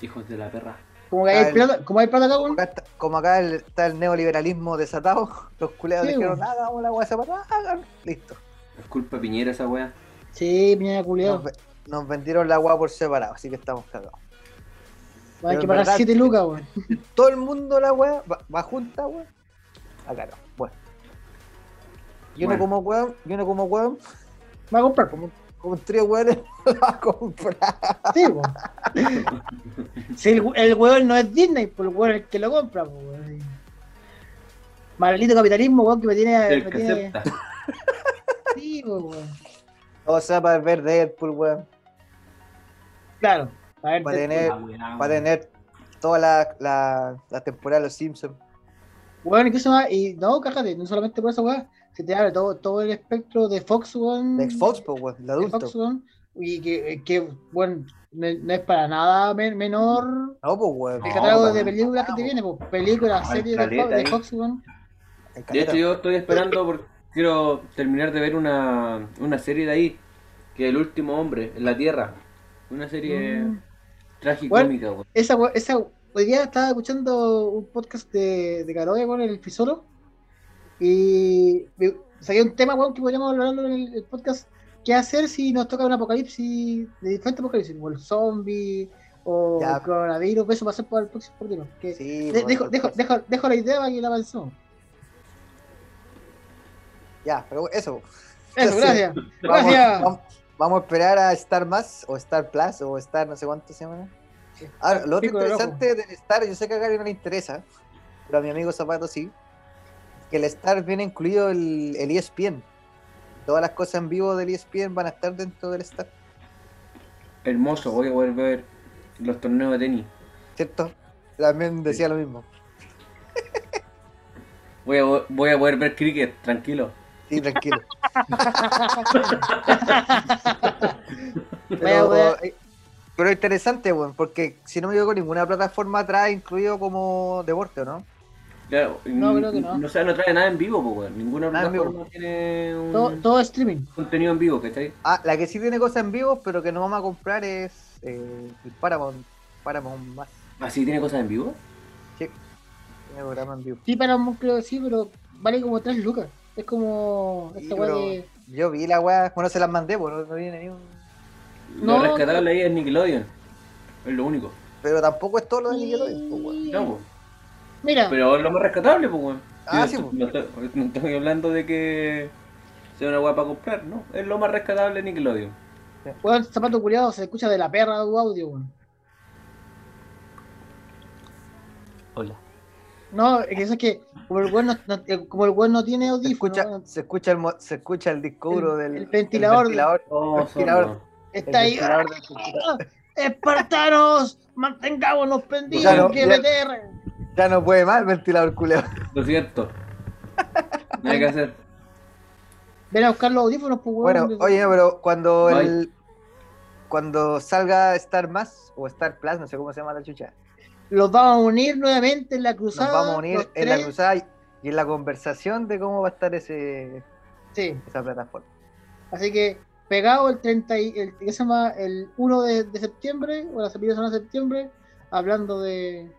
C: Hijos de la perra.
B: Como que hay
D: el-
B: plata, como hay plata acá,
D: Como
B: weón.
D: acá está, como acá el- está el neoliberalismo desatado, los culeados
B: Sí,
D: dijeron, nada, hagamos la hueá separada, hagan", listo.
C: Es culpa de Piñera esa wea.
B: Sí,
D: Nos,
B: culiado.
D: ve- nos vendieron la agua por separado, así que estamos cagados.
B: Va a haber
D: pero
B: que pagar
D: verdad-
B: 7 lucas, weón.
D: Todo el mundo la weá va, va junta, weón. Acá no. Bueno. Y uno
C: Bueno.
D: como weón, y uno como weón,
B: Va a comprar.
D: como, como un trío weones, lo va a comprar.
B: Sí, weón. Si el, el weón no es Disney, pues el weón es el que lo compra, pues, weón. Maldito capitalismo, weón, que me tiene.
C: El
B: me
C: que
B: tiene...
C: acepta.
B: Sí, pues, weón.
D: O sea, para ver Deadpool, weón.
B: Claro.
D: Para
B: te-
D: tener, para tener toda la, la, la temporada de los Simpsons.
B: Weón, ¿y qué se llama? Y no, cájate, no solamente por esa weá, se te abre todo, todo el espectro de Fox, weón.
D: De Fox, pues, weón, el
B: de
D: adulto.
B: Fox, y que, que bueno, no, es para nada men- menor
D: No, pues, weón.
B: el catálogo de películas que te viene, pues, películas, series de, de. Fox.
D: El
C: De hecho, yo estoy esperando porque quiero terminar de ver una, una serie de ahí, que es El último hombre en la Tierra. Una serie
B: Mm.
C: Tragicómica, weón.
B: Esa, esa, hoy día estaba escuchando un podcast de, de Caroya con el Fisoro y me- saqué un tema, weón, que podríamos hablarlo en el, el podcast. ¿Qué hacer si nos toca un apocalipsis de diferentes apocalipsis? O el zombie, o
D: Ya.
B: el coronavirus, eso va a ser para el próximo partido. Que
D: Sí,
B: de-
D: pues,
B: dejo, dejo, dejo, dejo la idea para que la avancemos.
D: Ya, pero eso.
B: Eso,
D: Sí.
B: gracias.
D: Vamos,
B: Gracias.
D: vamos- vamos a esperar a Star Más o Star Plus o Star no sé cuánto se llama. Ahora, lo otro interesante del Star, yo sé que a Gary no le interesa, pero a mi amigo Zapato sí, que el Star viene incluido el, el ESPN. Todas las cosas en vivo del ESPN van a estar dentro del Star,
C: Hermoso, voy a poder ver los torneos de tenis.
D: ¿cierto? También decía lo mismo.
C: Voy a, voy a poder ver cricket, tranquilo.
D: Sí, tranquilo. Pero, eh, pero interesante, bueno, porque si no me equivoco, ninguna plataforma trae incluido como deporte, ¿o ¿no?
C: Claro,
B: No, creo que no.
C: No, sé, no trae nada en vivo, pues, weón. Ninguna
D: Nada
C: plataforma tiene un
B: todo, todo streaming.
C: contenido en vivo, ¿cachai?
D: Ah, la que sí tiene cosas en vivo, pero que no vamos a comprar es eh, el Paramount, Paramount más.
C: ¿Ah, sí tiene cosas en vivo?
D: Sí, tiene programa en vivo.
B: Sí, para creo que sí, pero vale como 3 lucas. Es como
D: Sí,
B: esta weá de.
D: Yo vi la weá, bueno, se las mandé, pues no, no viene ni un...
B: No,
C: Lo rescatable ahí es Nickelodeon. Es lo único.
D: Pero tampoco es todo lo de Nickelodeon, pues, weón.
C: No, pues.
B: Mira,
C: Pero es lo más rescatable, pues, weón.
D: Ah, sí,
C: no,
D: pues.
C: no estoy, no estoy hablando de que sea una weá para comprar, ¿no? Es lo más rescatable de Nickelodeon.
B: weón, zapato culiado se escucha de la perra tu audio, weón.
E: Hola.
B: No, es que eso es que como el weón no, eh, como el weón no tiene
D: Se
B: audífono,
D: se escucha el, se escucha el disco duro
B: El-
D: del
B: el ventilador.
D: ventilador,
C: Oh,
D: el ventilador,
B: está
D: el
B: ahí.
D: ventilador del.
B: ¡Ah! ¡Espartanos! ¡Mantengámonos!
D: Ya no,
B: ¡Que
D: ya-
B: meter!
D: Ya no puede más el ventilador culeo.
C: Lo siento. No hay que hacer.
B: Ven a buscar los audífonos, pues weón.
D: Bueno, oye, pero cuando el cuando salga Star Más o Star Plus, no sé cómo se llama la chucha,
B: Los vamos a unir nuevamente en la
D: nos
B: cruzada.
D: vamos a unir en la cruzada y, y en la conversación de cómo va a estar ese
B: Sí,
D: esa plataforma.
B: así que pegado el 30 y el, ¿qué se llama? el 1 de, de septiembre, o la primera semana de septiembre, hablando de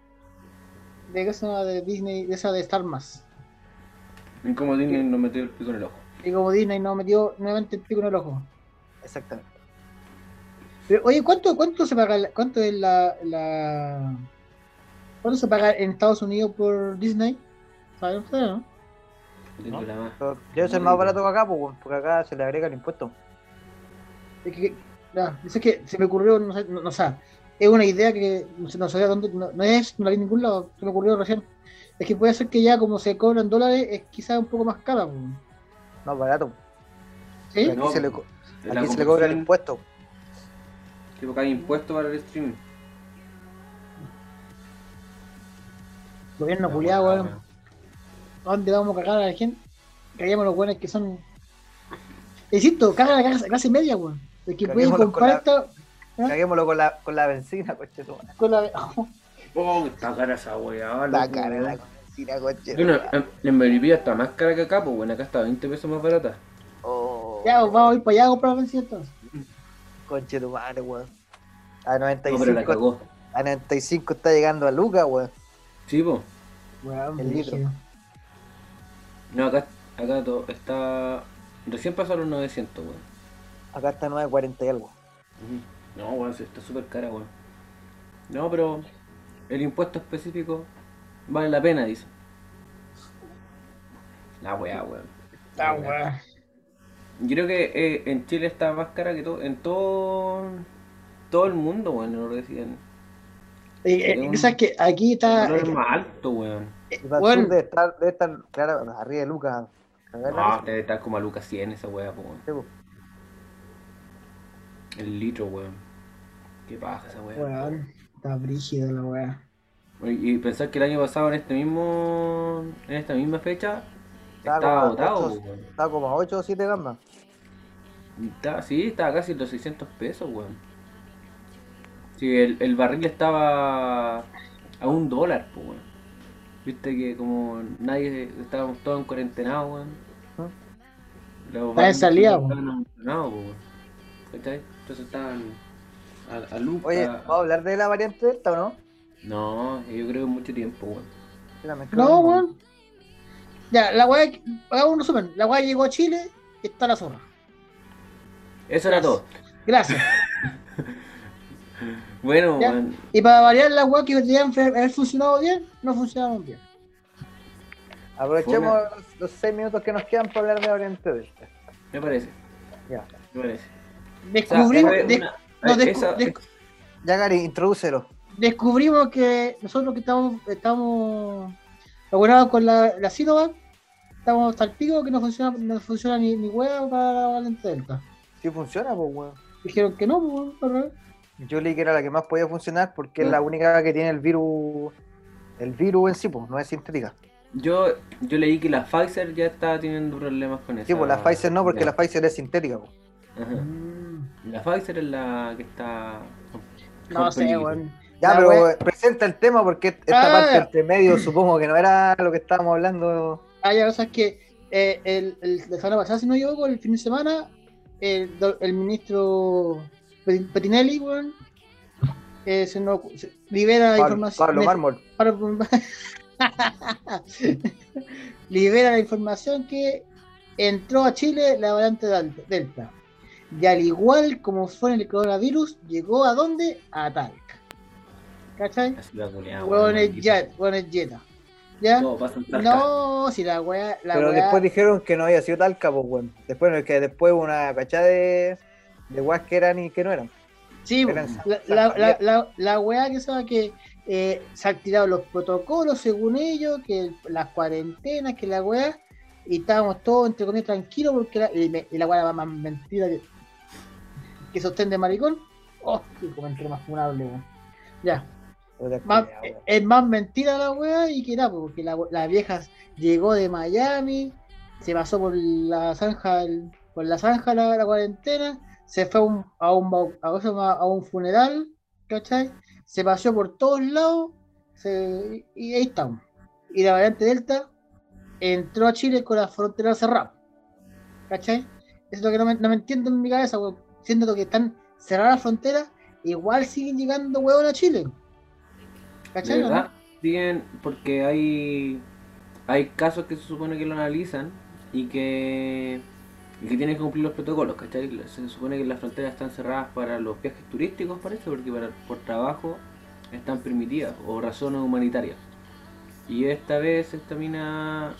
B: de qué se llama de Disney, de esa de Star Más.
C: Y como Disney nos metió el pico en el ojo.
B: Y como Disney nos metió nuevamente el pico en el ojo.
D: Exactamente.
B: Pero, oye, ¿cuánto, cuánto se paga, la- cuánto es la, la, cuánto se paga en Estados Unidos por Disney? ¿Saben ustedes, no?
C: Más.
D: Pero Debe ser más barato que acá, pues, porque acá se le agrega el impuesto.
B: Es que, ya, es que se me ocurrió, no sé, no, no, o sea, es una idea que no sé- no sé dónde, no, no es, no la vi en ningún lado, se me ocurrió recién. Es que puede ser que ya como se cobran dólares, es quizás un poco más cara. po.
D: No, barato.
B: ¿Sí?
D: Aquí
C: No,
D: se le, co-
C: La
D: aquí se le cobra el impuesto.
C: Tipo que hay impuesto para el streaming.
B: Gobierno culiado, weón. ¿A dónde vamos a cagar a la gente? Caguemos los buenos que son. Insisto, caga la clase, clase media, weón. El que puede comprar
D: la-
B: esta. ¿Ah?
D: Caguémoslo con la, con la benzina, coche tu madre.
B: Con la...
C: Oh, está cara esa weá.
D: La
C: loco,
D: cara de la benzina, coche.
C: Bueno, en, en Melipilla está más cara que acá, pues bueno, acá está 20 pesos más barata.
D: Oh,
B: Ya, vamos a ir para allá a comprar benzina entonces.
D: Conche tu madre, weón. A
C: No, pero la
D: 95,
C: cagó.
D: a 95 está llegando a Lucas, weón.
C: Sí, pues.
B: Weón,
D: El
B: brígido.
C: No, acá, acá todo está. Recién los 900, weón.
D: Acá está 940 y algo.
C: Ujú. No, weón, sí está súper cara, weón. No, pero el impuesto específico vale la pena, dice. La weá, weón.
B: Está weón.
C: Yo creo que eh, en Chile está más cara que todo, en todo, todo el mundo, weón, no lo decían.
B: Eh, eh, ¿Sabes que Aquí está.
C: No es más alto, weón.
B: Bueno.
D: sur debe estar, debe estar, claro, arriba de Lucas.
C: No,
D: risa.
C: debe estar como a Lucas 100 esa weá, weón.
D: Sí, po.
C: El litro, weón. Qué paja esa weá.
B: Weón, está brígida la weá.
C: Y pensar que el año pasado en este mismo en esta misma fecha
D: Estaba
C: estaba
D: como a
C: agotado, weón.
D: Está como a 8 o 7 gambas.
C: Estaba- sí, estaba casi en los 600 pesos, weón. Sí, el, el barril estaba a un dólar, pues, weón. Viste que como nadie, estábamos todos en cuarentena, weón.
D: ¿Ah?
B: Salida,
C: estaban abandonados, po, weón. ¿Cachai? Entonces estaban a, a lucas.
D: Oye, ¿vamos a hablar de la variante Delta o no?
C: No, yo creo que mucho tiempo, weón.
B: No, weón. Ya, la weá, hagamos un resumen. La weá llegó a Chile y está la zorra.
C: Eso era todo.
B: Gracias.
C: Bueno,
B: Ya.
C: weón.
B: Y para variar la weá que deberían fe- haber funcionado bien, no funcionaron bien.
D: Aprovechemos los, los 6 minutos que nos quedan para hablar de la variante Delta.
C: Me parece.
D: Ya.
C: Me parece. O sea,
B: Descubrimos, des-
C: una-
B: no, descu-
C: esa-
B: des-
D: Ya, Gary, introdúcelo.
B: descubrimos que nosotros que estamos, estamos vacunados con la, la Sinovac, estamos hasta el pico que no funciona, no funciona ni, ni hueá para la variante Delta.
D: Sí funciona, pues, weón.
B: Dijeron que no, pues, weón,
D: leí que era la que más podía funcionar porque es
C: Mm.
D: la única que tiene el virus. El virus en sí, pues, no es sintética.
C: Yo, yo leí que la Pfizer ya está teniendo problemas con eso.
D: Sí, pues la Pfizer no, porque la Pfizer es sintética, pues.
C: La Pfizer es la que está.
B: No sé, weón.
D: Ya,
B: La
D: pero
B: wea-
D: presenta el tema porque esta
B: Ah,
D: parte
B: ya.
D: entre medio supongo que no era lo que estábamos hablando.
B: Ah, ya, o sea, es que eh, el, el, la semana pasada, si no equivoco, el fin de semana, el, el ministro Petinelli, weón, eh, se nos, se- libera la
D: Pablo,
B: información.
D: Pablo Mármol.
B: Pablo- libera la información que entró a Chile la variante Delta. Y al igual como fue en el coronavirus, llegó a dónde? A Talca. ¿Cachai? Weón es jet, weón es jeta. ¿Ya? No, si la weá. La
D: Pero
B: weá-
D: después dijeron que no había sido Talca, pues, weón. Después, no, que después hubo una cachada de, de weas que eran y que no eran.
B: Sí,
D: Eran
B: la, la, la, la, weá que sabe que eh, se han tirado los protocolos según ellos, que las cuarentenas, que la weá, y estábamos todos entre comillas tranquilos porque la, y, me- y la weá era más mentira que, que sostén de maricón. Oh, qué comentario más funable, weón. Ya, más- es más mentira la weá y que nada, porque la, la vieja llegó de Miami, se pasó por la zanja, el- por la zanja la, la cuarentena, se fue a un, a un, a, un funeral, ¿cachai? Se paseó por todos lados se- y ahí estamos. Y la variante Delta entró a Chile con la frontera cerrada, ¿cachai? Eso es lo que no me, no me entiendo en mi cabeza, weón. Siendo que están cerradas las fronteras, igual siguen llegando huevos a Chile.
C: De
B: ¿Cachai? no?
C: verdad, siguen porque hay hay casos que se supone que lo analizan y que y que tienen que cumplir los protocolos, ¿cachai? Se supone que las fronteras están cerradas para los viajes turísticos, parece, porque para, por trabajo están permitidas o razones humanitarias. Y esta vez esta mina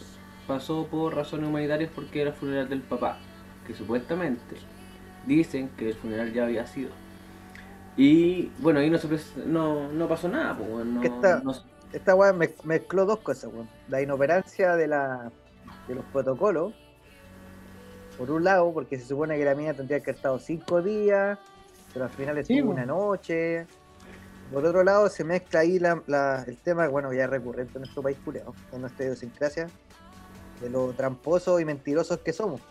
C: pasó por razones humanitarias porque era el funeral del papá, que supuestamente dicen que el funeral ya había sido. Y bueno, ahí no, se no, no pasó nada, pues, no,
D: ¿Qué está?
C: no-
D: Esta weá mez- mezcló dos cosas, weón. La inoperancia de, la, de los protocolos, por un lado, porque se supone que la mina tendría que haber estado cinco días, pero al final estuvo
B: Sí,
D: una noche. Por otro lado, se mezcla ahí la, la- el tema, bueno, ya recurrente en nuestro país culeado, en nuestra idiosincrasia, de lo tramposos y mentirosos que somos,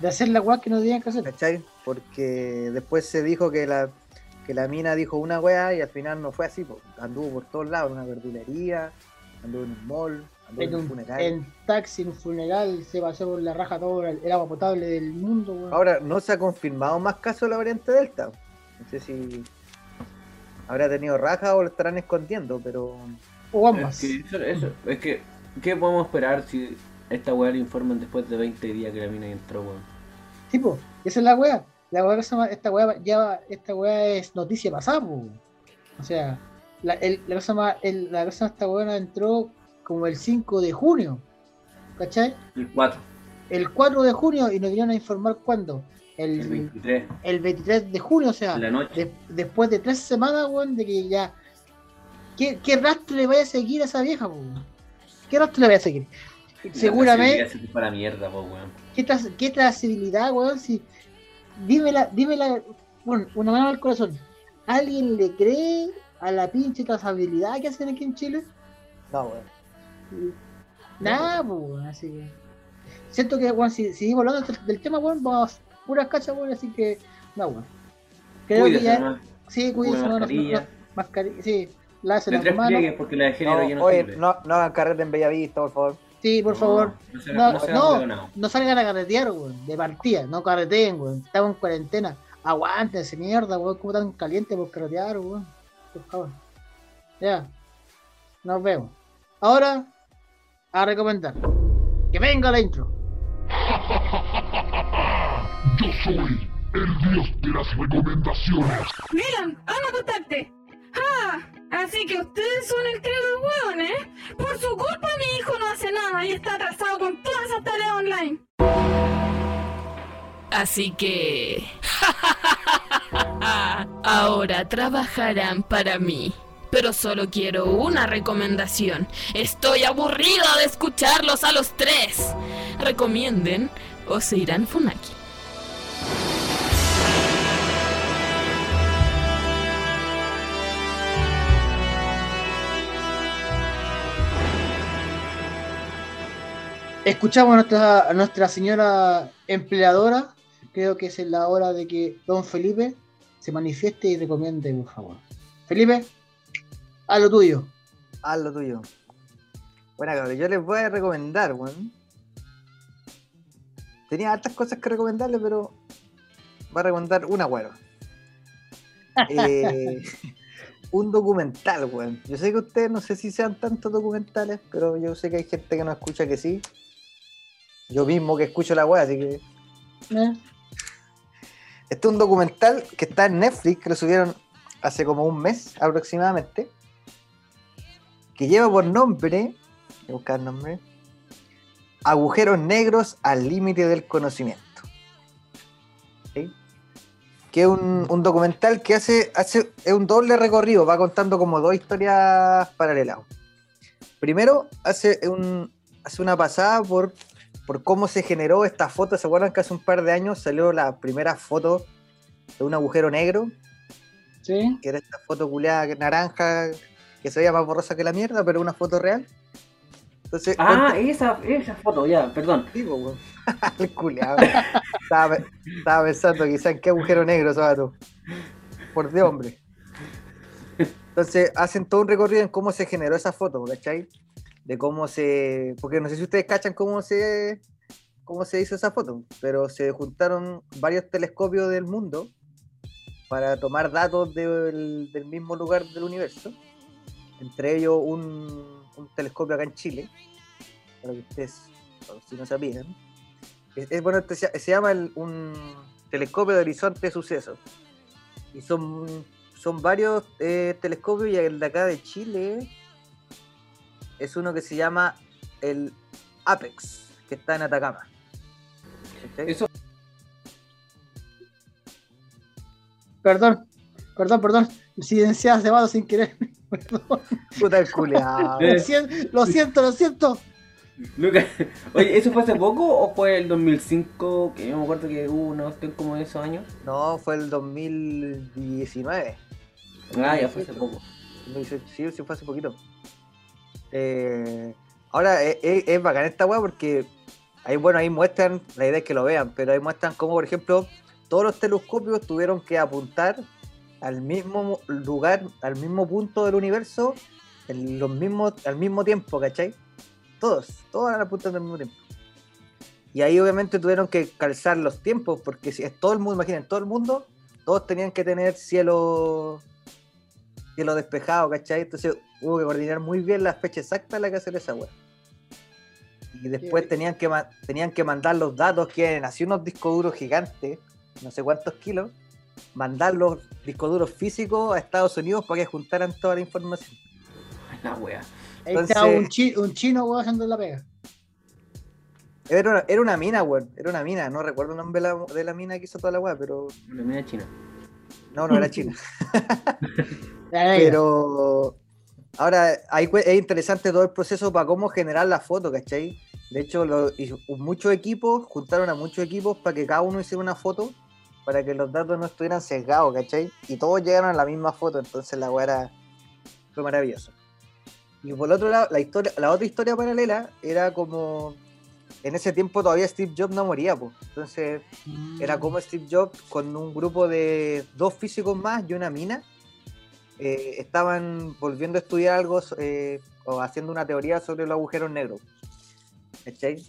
B: De hacer la weá que no tenían que hacer.
D: ¿cachai? Porque después se dijo que la, que la mina dijo una weá y al final no fue así, po. anduvo por todos lados, en una verdulería, anduvo en un mall, en,
B: En
D: un
B: un
D: funeral.
B: en taxi, en un funeral, se pasó por la raja todo el, el agua potable del mundo, weón.
D: Ahora, no se ha confirmado más casos de la variante Delta. No sé si habrá tenido raja o lo estarán escondiendo, pero
B: O
C: Es
B: ambas.
C: que, eso, eso, es que, ¿qué podemos esperar si esta weá le informan después de 20 días que la mina entró, weón?
B: Tipo, esa es la weá. La weá esta weá ya, esta weá es noticia pasada, po. O sea, la, el, la cosa más, el, la cosa esta weá entró como el 5 de junio. ¿Cachai?
C: El 4,
B: El 4 de junio y nos vinieron a informar cuándo.
C: el
B: El,
C: 23,
B: el 23 de junio, o sea,
C: la noche.
B: de- después de tres semanas, weón, de que ya. ¿Qué, qué rastro le vaya a seguir a esa vieja, po? ¿Qué rastro le vaya a seguir? Seguramente.
C: Se para mierda, po, weón.
B: ¿Qué, tras- qué trazabilidad, weón? Si, dímela, dímela, bueno, una mano al corazón. ¿Alguien le cree a la pinche trazabilidad que hacen aquí en Chile?
D: no, weón.
B: Nada, pues, así que. Siento que, weón, si si seguimos hablando del- del tema, weón, vamos puras cachas, weón, así que, no, weón. Creo
C: Cuídese,
B: que ya,
C: nomás.
B: sí, cuídense,
C: Una
B: no, no,
C: mascarilla.
B: no, mascarilla, sí, lávese
C: De
B: las
C: tres
B: manos.
C: porque la de género ya
D: No,
C: no
D: oye,
C: sirve.
D: no, no hagan carrete en Bellavista, por favor.
B: Sí, por favor.
C: No, se-
B: No,
C: no
B: no, no salgan a carretear, weón, de partida, no carreteen, weón. Estamos en cuarentena. Aguántense, mierda, weón, como tan caliente por carretear, weón. Por favor. Ya. Nos vemos. Ahora, a recomendar. Que venga la intro.
F: Yo soy el dios de las recomendaciones.
G: Milan, anótate. Ah, así que ustedes son el creador del hueón, ¿eh? Por su culpa mi hijo no hace nada y está atrasado con todas esas tareas online.
H: Así que... Ahora trabajarán para mí. Pero solo quiero una recomendación. Estoy aburrida de escucharlos a los tres. Recomienden o se irán Funaki.
B: Escuchamos a nuestra, nuestra señora empleadora. Creo que es la hora de que don Felipe se manifieste y recomiende, por favor. Felipe, a lo tuyo.
D: Haz lo tuyo. Bueno, cabrón, yo les voy a recomendar, weón. Tenía hartas cosas que recomendarles, pero voy a recomendar una, weón. Eh, un documental, weón. Yo sé que ustedes no sé si sean tantos documentales, pero yo sé que hay gente que no escucha que sí. Yo mismo que escucho la weá, así que.
B: ¿Eh?
D: Este es un documental que está en Netflix, que lo subieron hace como un mes aproximadamente, que lleva por nombre, voy a buscar el nombre, Agujeros Negros al Límite del Conocimiento. ¿Sí? Que es un, un documental que hace, hace es un doble recorrido, va contando como dos historias paralelas. Primero, hace, un, hace una pasada por por cómo se generó esta foto. ¿Se acuerdan que hace un par de años salió la primera foto de un agujero negro?
B: ¿Sí?
D: Que era esta foto culeada naranja que se veía más borrosa que la mierda, pero una foto real. Entonces,
C: Ah, esa, esa foto, ya, perdón.
D: Weón. El culeado. estaba, estaba pensando quizá en qué agujero negro ese vato. Por de hombre. Entonces hacen todo un recorrido en cómo se generó esa foto, ¿cachai? De cómo se. Porque no sé si ustedes cachan cómo se. cómo se hizo esa foto, pero se juntaron varios telescopios del mundo para tomar datos del, del mismo lugar del universo. Entre ellos un, telescopio acá en Chile, para que ustedes, si no sabían. Es, bueno, este se, llama un telescopio de horizonte de sucesos. Y son, son varios eh, telescopios y el de acá de Chile es uno que se llama el Apex, que está en Atacama. ¿Cachai?
C: Eso,
B: Perdón. Perdón, perdón. Silencié a Cebado sin querer. Perdón.
D: Puta el culeado.
B: Lo siento, lo siento, lo siento.
C: Nunca- Oye, ¿eso fue hace poco o fue el 2005? Que yo me acuerdo que hubo una cuestión como de esos años.
D: No, fue el 2019.
C: Ah, ya fue hace poco.
D: 2018, Sí, sí, fue hace poquito. Eh, ahora, es, es, es bacán esta weá porque ahí, bueno, ahí muestran, la idea es que lo vean, pero ahí muestran cómo, por ejemplo, todos los telescopios tuvieron que apuntar al mismo lugar, al mismo punto del universo, en los mismos, al mismo tiempo, ¿cachai? Todos, todos apuntan al mismo tiempo. Y ahí obviamente tuvieron que calzar los tiempos, porque si es todo el mundo, imaginen, todo el mundo, todos tenían que tener cielo cielo despejado, ¿cachai? Entonces hubo que coordinar muy bien la fecha exacta en la que hacer esa web. Y después tenían que, tenían que mandar los datos, que eran así unos discos duros gigantes, no sé cuántos kilos, mandar los discos duros físicos a Estados Unidos para que juntaran toda la información.
C: Ay, La wea.
B: Ahí
D: Entonces-
B: está un, chi- un chino, weón, haciendo la pega.
D: Era una, era una mina, weón, era una mina, no recuerdo el nombre de la, de la mina que hizo toda la weá, pero
C: La mina china.
D: no, no era china. Pero ahora ahí es interesante todo el proceso para cómo generar la foto, ¿cachai? De hecho, lo- muchos equipos juntaron a muchos equipos para que cada uno hiciera una foto para que los datos no estuvieran sesgados, ¿cachai? Y todos llegaron a la misma foto, entonces la weá era- fue maravilloso. Y por el otro lado, la, historia, la otra historia paralela era como. En ese tiempo todavía Steve Jobs no moría, pues. Entonces era como Steve Jobs con un grupo de dos físicos más y una mina. eh, estaban volviendo a estudiar algo eh, o haciendo una teoría sobre los agujeros negros. ¿Cachai?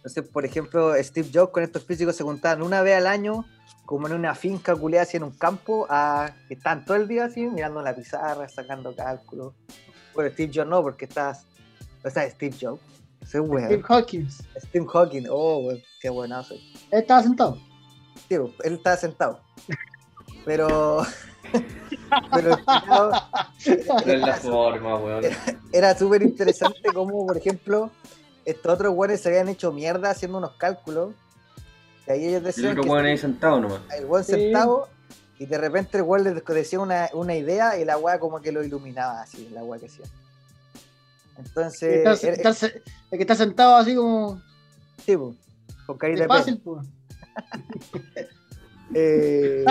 D: Entonces, por ejemplo, Steve Jobs con estos físicos se juntaban una vez al año, como en una finca culeada así en un campo, a, que estaban todo el día así, mirando la pizarra, sacando cálculos. Bueno, Steve Jobs no, porque estás. O sea, Steve Jobs. Ese weón.
B: Steve Hawkins.
D: Steve Hawking. Oh, weón, qué buenazo.
B: Él estaba sentado.
D: Sí, él estaba sentado. Pero. pero
C: Pero es la forma, weón.
D: era súper interesante como, por ejemplo, estos otros güeyes se habían hecho mierda haciendo unos cálculos. Y ahí ellos
C: El
D: decían
C: otro
D: que
C: weón ahí sentado nomás.
D: el güey
B: Sí.
D: sentado y de repente el güey les decía una, una idea y la weá como que lo iluminaba así, la weá que hacía. Entonces,
B: Está-
D: era-
B: está se- el que está sentado así como.
D: sí, pues, con carita
B: Es
D: de
B: fácil, pues.
D: Eh.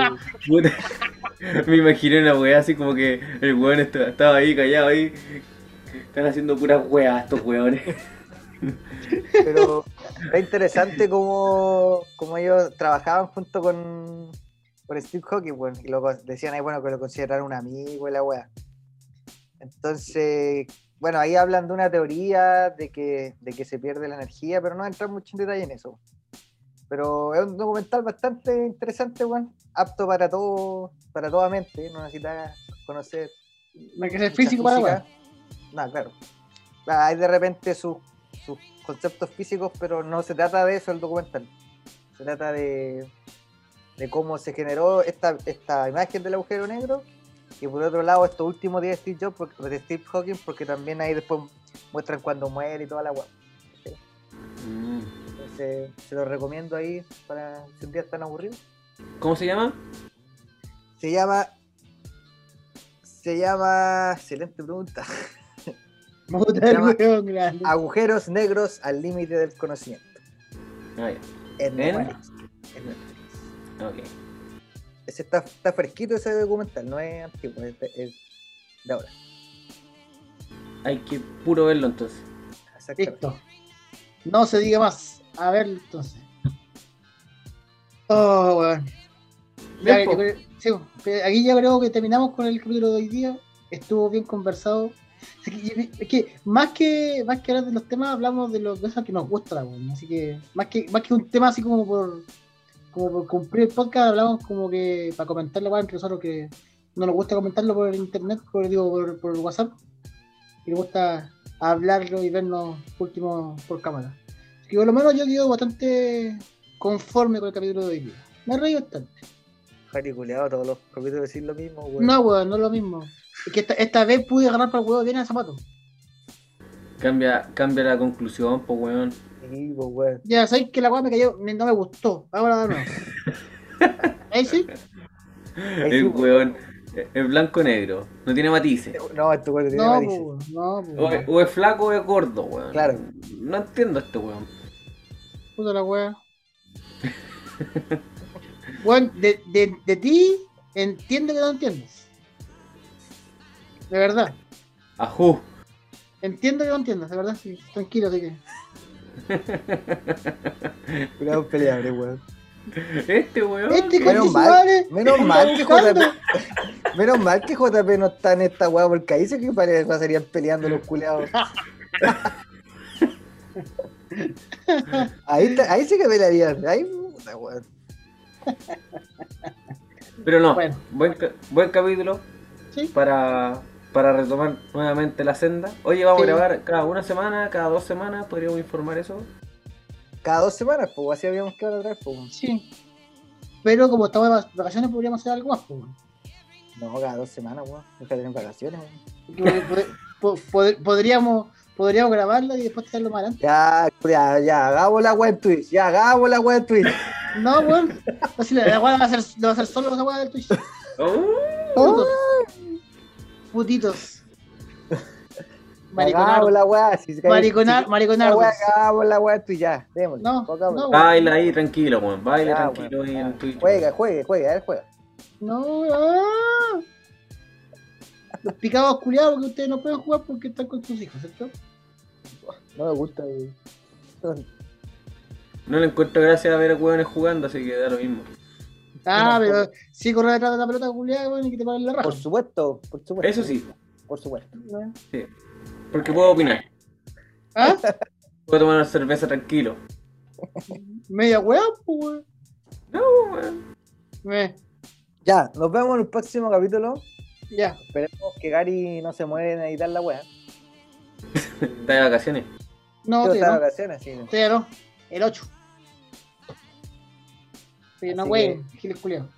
C: Me imaginé una weá así como que el weón esta- estaba ahí callado ahí. Están haciendo puras weas estos weones.
D: pero era interesante cómo, cómo ellos trabajaban junto con, con Steve Hawking, bueno, y lo decían ahí, bueno, que lo consideraran un amigo y la wea. Entonces, bueno, ahí hablan de una teoría de que, de que se pierde la energía, pero no entran mucho en detalle en eso. Pero es un documental bastante interesante, bueno, apto para todo, para toda mente, no necesitas conocer
B: No hay que ser físico para.
D: No, claro. Ah, Hay de repente sus sus conceptos físicos, pero no se trata de eso el documental. Se trata de, de cómo se generó esta, esta imagen del agujero negro y por otro lado estos últimos días de Steve Jobs, porque- de Steve Hawking, porque también ahí después muestran cuando muere y toda la web.
C: Mm.
D: Entonces se los recomiendo ahí para si un día están aburridos.
C: ¿Cómo se llama?
D: Se llama. Se llama. Excelente pregunta.
B: Puta,
D: Se
B: el
D: llama-
B: weón grande.
D: Agujeros negros al límite del conocimiento.
C: Ah,
D: En
C: ¿En?
D: Netflix. En. Ese está, está fresquito ese documental, no es antiguo, es de, es de ahora.
C: Hay que puro verlo entonces.
D: Exactamente.
B: Listo. No se diga más. A ver, entonces. Oh, weón. Sí, pues, aquí ya creo que terminamos con el capítulo de hoy día. Estuvo bien conversado. Así que, es que más que más que hablar de los temas, hablamos de las cosas que nos gustan, weón. Así que más que más que un tema así como por como por cumplir el podcast, hablamos como que para comentarlo weón, entre nosotros que no nos gusta comentarlo por internet, por digo por, por WhatsApp. Y nos gusta hablarlo y vernos último por cámara. Así que por lo menos yo quedo bastante conforme con el capítulo de hoy día. Me reí bastante.
D: Jari todos los capítulos decir lo mismo, güey.
B: No, weón, no es lo mismo. Es que esta, esta vez pude agarrar para el huevo bien al zapato.
C: Cambia, cambia la conclusión, pues weón.
D: Sí, pues, güey.
B: Ya sabéis que la weá me cayó, me- no me gustó. Ahora de nuevo. Ahí sí.
D: Ahí sí,
C: El
D: po.
C: weón es blanco-negro, no tiene matices.
D: No, este weón tiene
B: No,
D: matices.
B: po, no, po.
C: O es, o es flaco o es gordo, weón.
D: Claro.
C: No entiendo a este weón.
B: Puta la wea. Bueno, de, de, de ti entiendo que no entiendes. De verdad.
C: Ajú.
B: Entiendo que no entiendes, de verdad, sí. Tranquilo, así que.
D: Cuidado peleable, weón.
C: Este weón.
B: Este
C: que-
D: Menos
B: con
D: mal, menos
B: me
D: mal que. JP. Menos mal que JP no está en esta weá, porque ahí sí que pasarían peleando los culeados. Ahí, está- ahí sí que pelearían. Ahí, puta, weón.
C: Pero no,
B: Bueno.
C: buen, buen capítulo
B: Sí.
C: para, para retomar nuevamente la senda. Oye, vamos
B: Sí.
C: a grabar cada una semana, cada dos semanas, podríamos informar eso.
D: Cada dos semanas, pues así habíamos quedado atrás, pues.
B: Sí. Pero como estamos de vacaciones, podríamos hacer algo más, pues.
D: No, cada dos semanas, weón. De tener vacaciones, weón.
B: Pod- pod- po- pod- podríamos, podríamos grabarlo y después traerlo más adelante.
D: Ya, ya, ya, hagamos la en Twitch. Ya, hagamos la en Twitch.
B: No, weón. Así la la weá va a ser, lo va a hacer solo esa weá del Twitch.
C: Oh.
B: Putitos. Mariconar.
D: La weá. Si se cae-
B: Mariconar,
D: si- weá, hagamos la weá en Twitch, ya. Démosle.
B: No, no,
C: baila ahí tranquilo, weón. Baila tranquilo ahí en. Twitch.
D: Juega, juegue, juegue, a ver, juega.
B: No, ah. Los picados culiados porque ustedes no pueden jugar porque están con sus hijos, ¿cierto?
D: No me gusta, weón.
C: No le encuentro gracia a ver a hueones jugando, así que da lo mismo.
B: Ah,
D: No,
B: pero sí correr detrás de la pelota culiada, weón, y que te paguen la raja.
D: Por supuesto, por supuesto.
C: Eso sí,
D: Por supuesto.
C: porque puedo opinar.
B: ¿Ah?
C: Puedo tomar una cerveza tranquilo.
B: Media weá, pues.
C: No, weón.
B: Me-
D: Ya, nos vemos en el próximo capítulo.
B: Ya.
D: Esperemos que Gary no se muere en editar la weá.
C: Está de vacaciones.
B: No, te
D: estaba de
B: no.
D: vacaciones, sí.
B: Te no. El 8. Pero no,
D: Así
B: weón, giles culiados.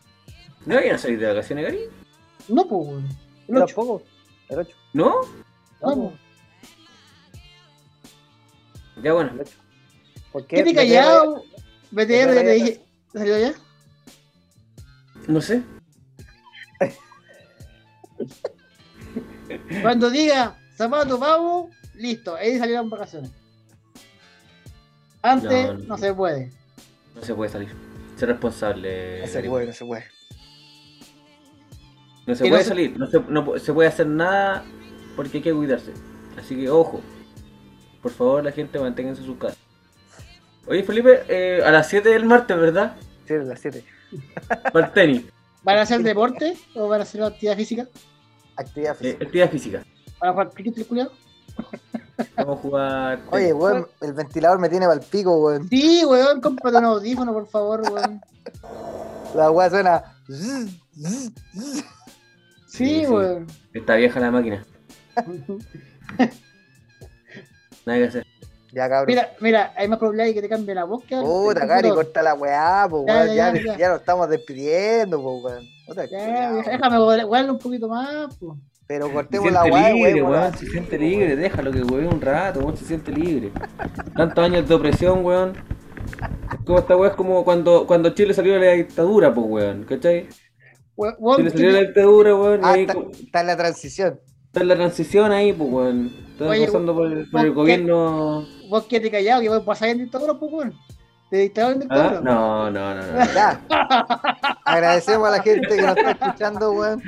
C: ¿No habían salido de vacaciones, Gary?
B: No, pues, weón. El
D: Yo
B: 8.
D: tampoco. El 8.
C: ¿No?
B: Vamos.
C: Ya bueno.
D: ¿Por qué?
B: ¿Qué te
D: BTR?
B: callado? BTR, ya te
D: BTR.
B: dije. ¿Te salió ya?
C: No sé.
B: Cuando diga zapato, vamos, listo. Ahí salieron vacaciones. Antes
C: No,
B: no,
C: no.
B: se puede.
C: No se puede salir. Ser responsable.
D: No se puede, no se puede.
C: No se
B: Y no
C: puede
B: se-
C: salir. No se, no se puede hacer nada porque hay que cuidarse. Así que ojo. Por favor, la gente manténganse en sus casas. Oye, Felipe, eh, a las 7 del martes, ¿verdad?
D: Sí, a las 7.
C: Para el tenis.
B: ¿Van a hacer deporte o van a hacer actividad física?
D: Actividad
C: Eh,
D: física.
C: actividad física.
B: ¿Van a jugar cricket?
C: Vamos a jugar.
D: Oye, weón, el ventilador me tiene pa'l pico, weón.
B: Sí, weón, cómprate un audífono, por favor, weón.
D: La weá suena.
B: Sí,
C: Sí,
B: weón.
C: Está vieja la máquina. Nada que hacer.
D: Ya, cabrón.
B: Mira, mira, hay más probabilidad de que te cambie la voz que
D: Puta,
B: computador.
D: corta la weá, po,
B: Ya,
D: weón.
B: ya,
D: Ya,
B: ya,
D: ya,
B: ya.
D: nos estamos despidiendo, po, weón.
B: Ya, déjame huele un poquito más, pues.
D: Pero
C: Se
D: cortemos la
C: siente
D: weá,
C: libre,
D: weón.
C: weón. Se siente libre. Déjalo que weón un rato, weón. Se siente libre. Tantos años de opresión, weón. Es como esta weón es como cuando, cuando Chile salió de la dictadura, pues weón. ¿Cachai?
B: We-
C: Chile salió de la dictadura, weón.
D: Ah,
C: ahí
D: está, en la transición.
C: está en la transición ahí, pues weón. Está
B: Oye,
C: pasando por, el- por
B: vos
C: el
B: qué-
C: gobierno.
B: vos quédate callado, que voy a pasar en dictadura, pues, weón. De dictadura en
C: ¿Ah?
B: dictadura.
C: No, no, no, no.
D: Ya. Agradecemos a la gente que nos está escuchando, weón.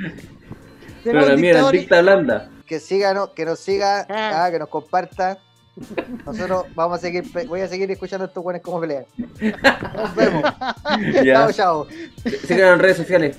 C: Pero la mía era dicta blanda.
D: Que siga, ¿no? que nos siga,
B: Ah.
D: ah, que nos comparta. Nosotros vamos a seguir, voy a seguir escuchando a estos weones como pelean. Nos vemos.
C: Ya.
D: Chao, chao.
C: Síganos en redes sociales.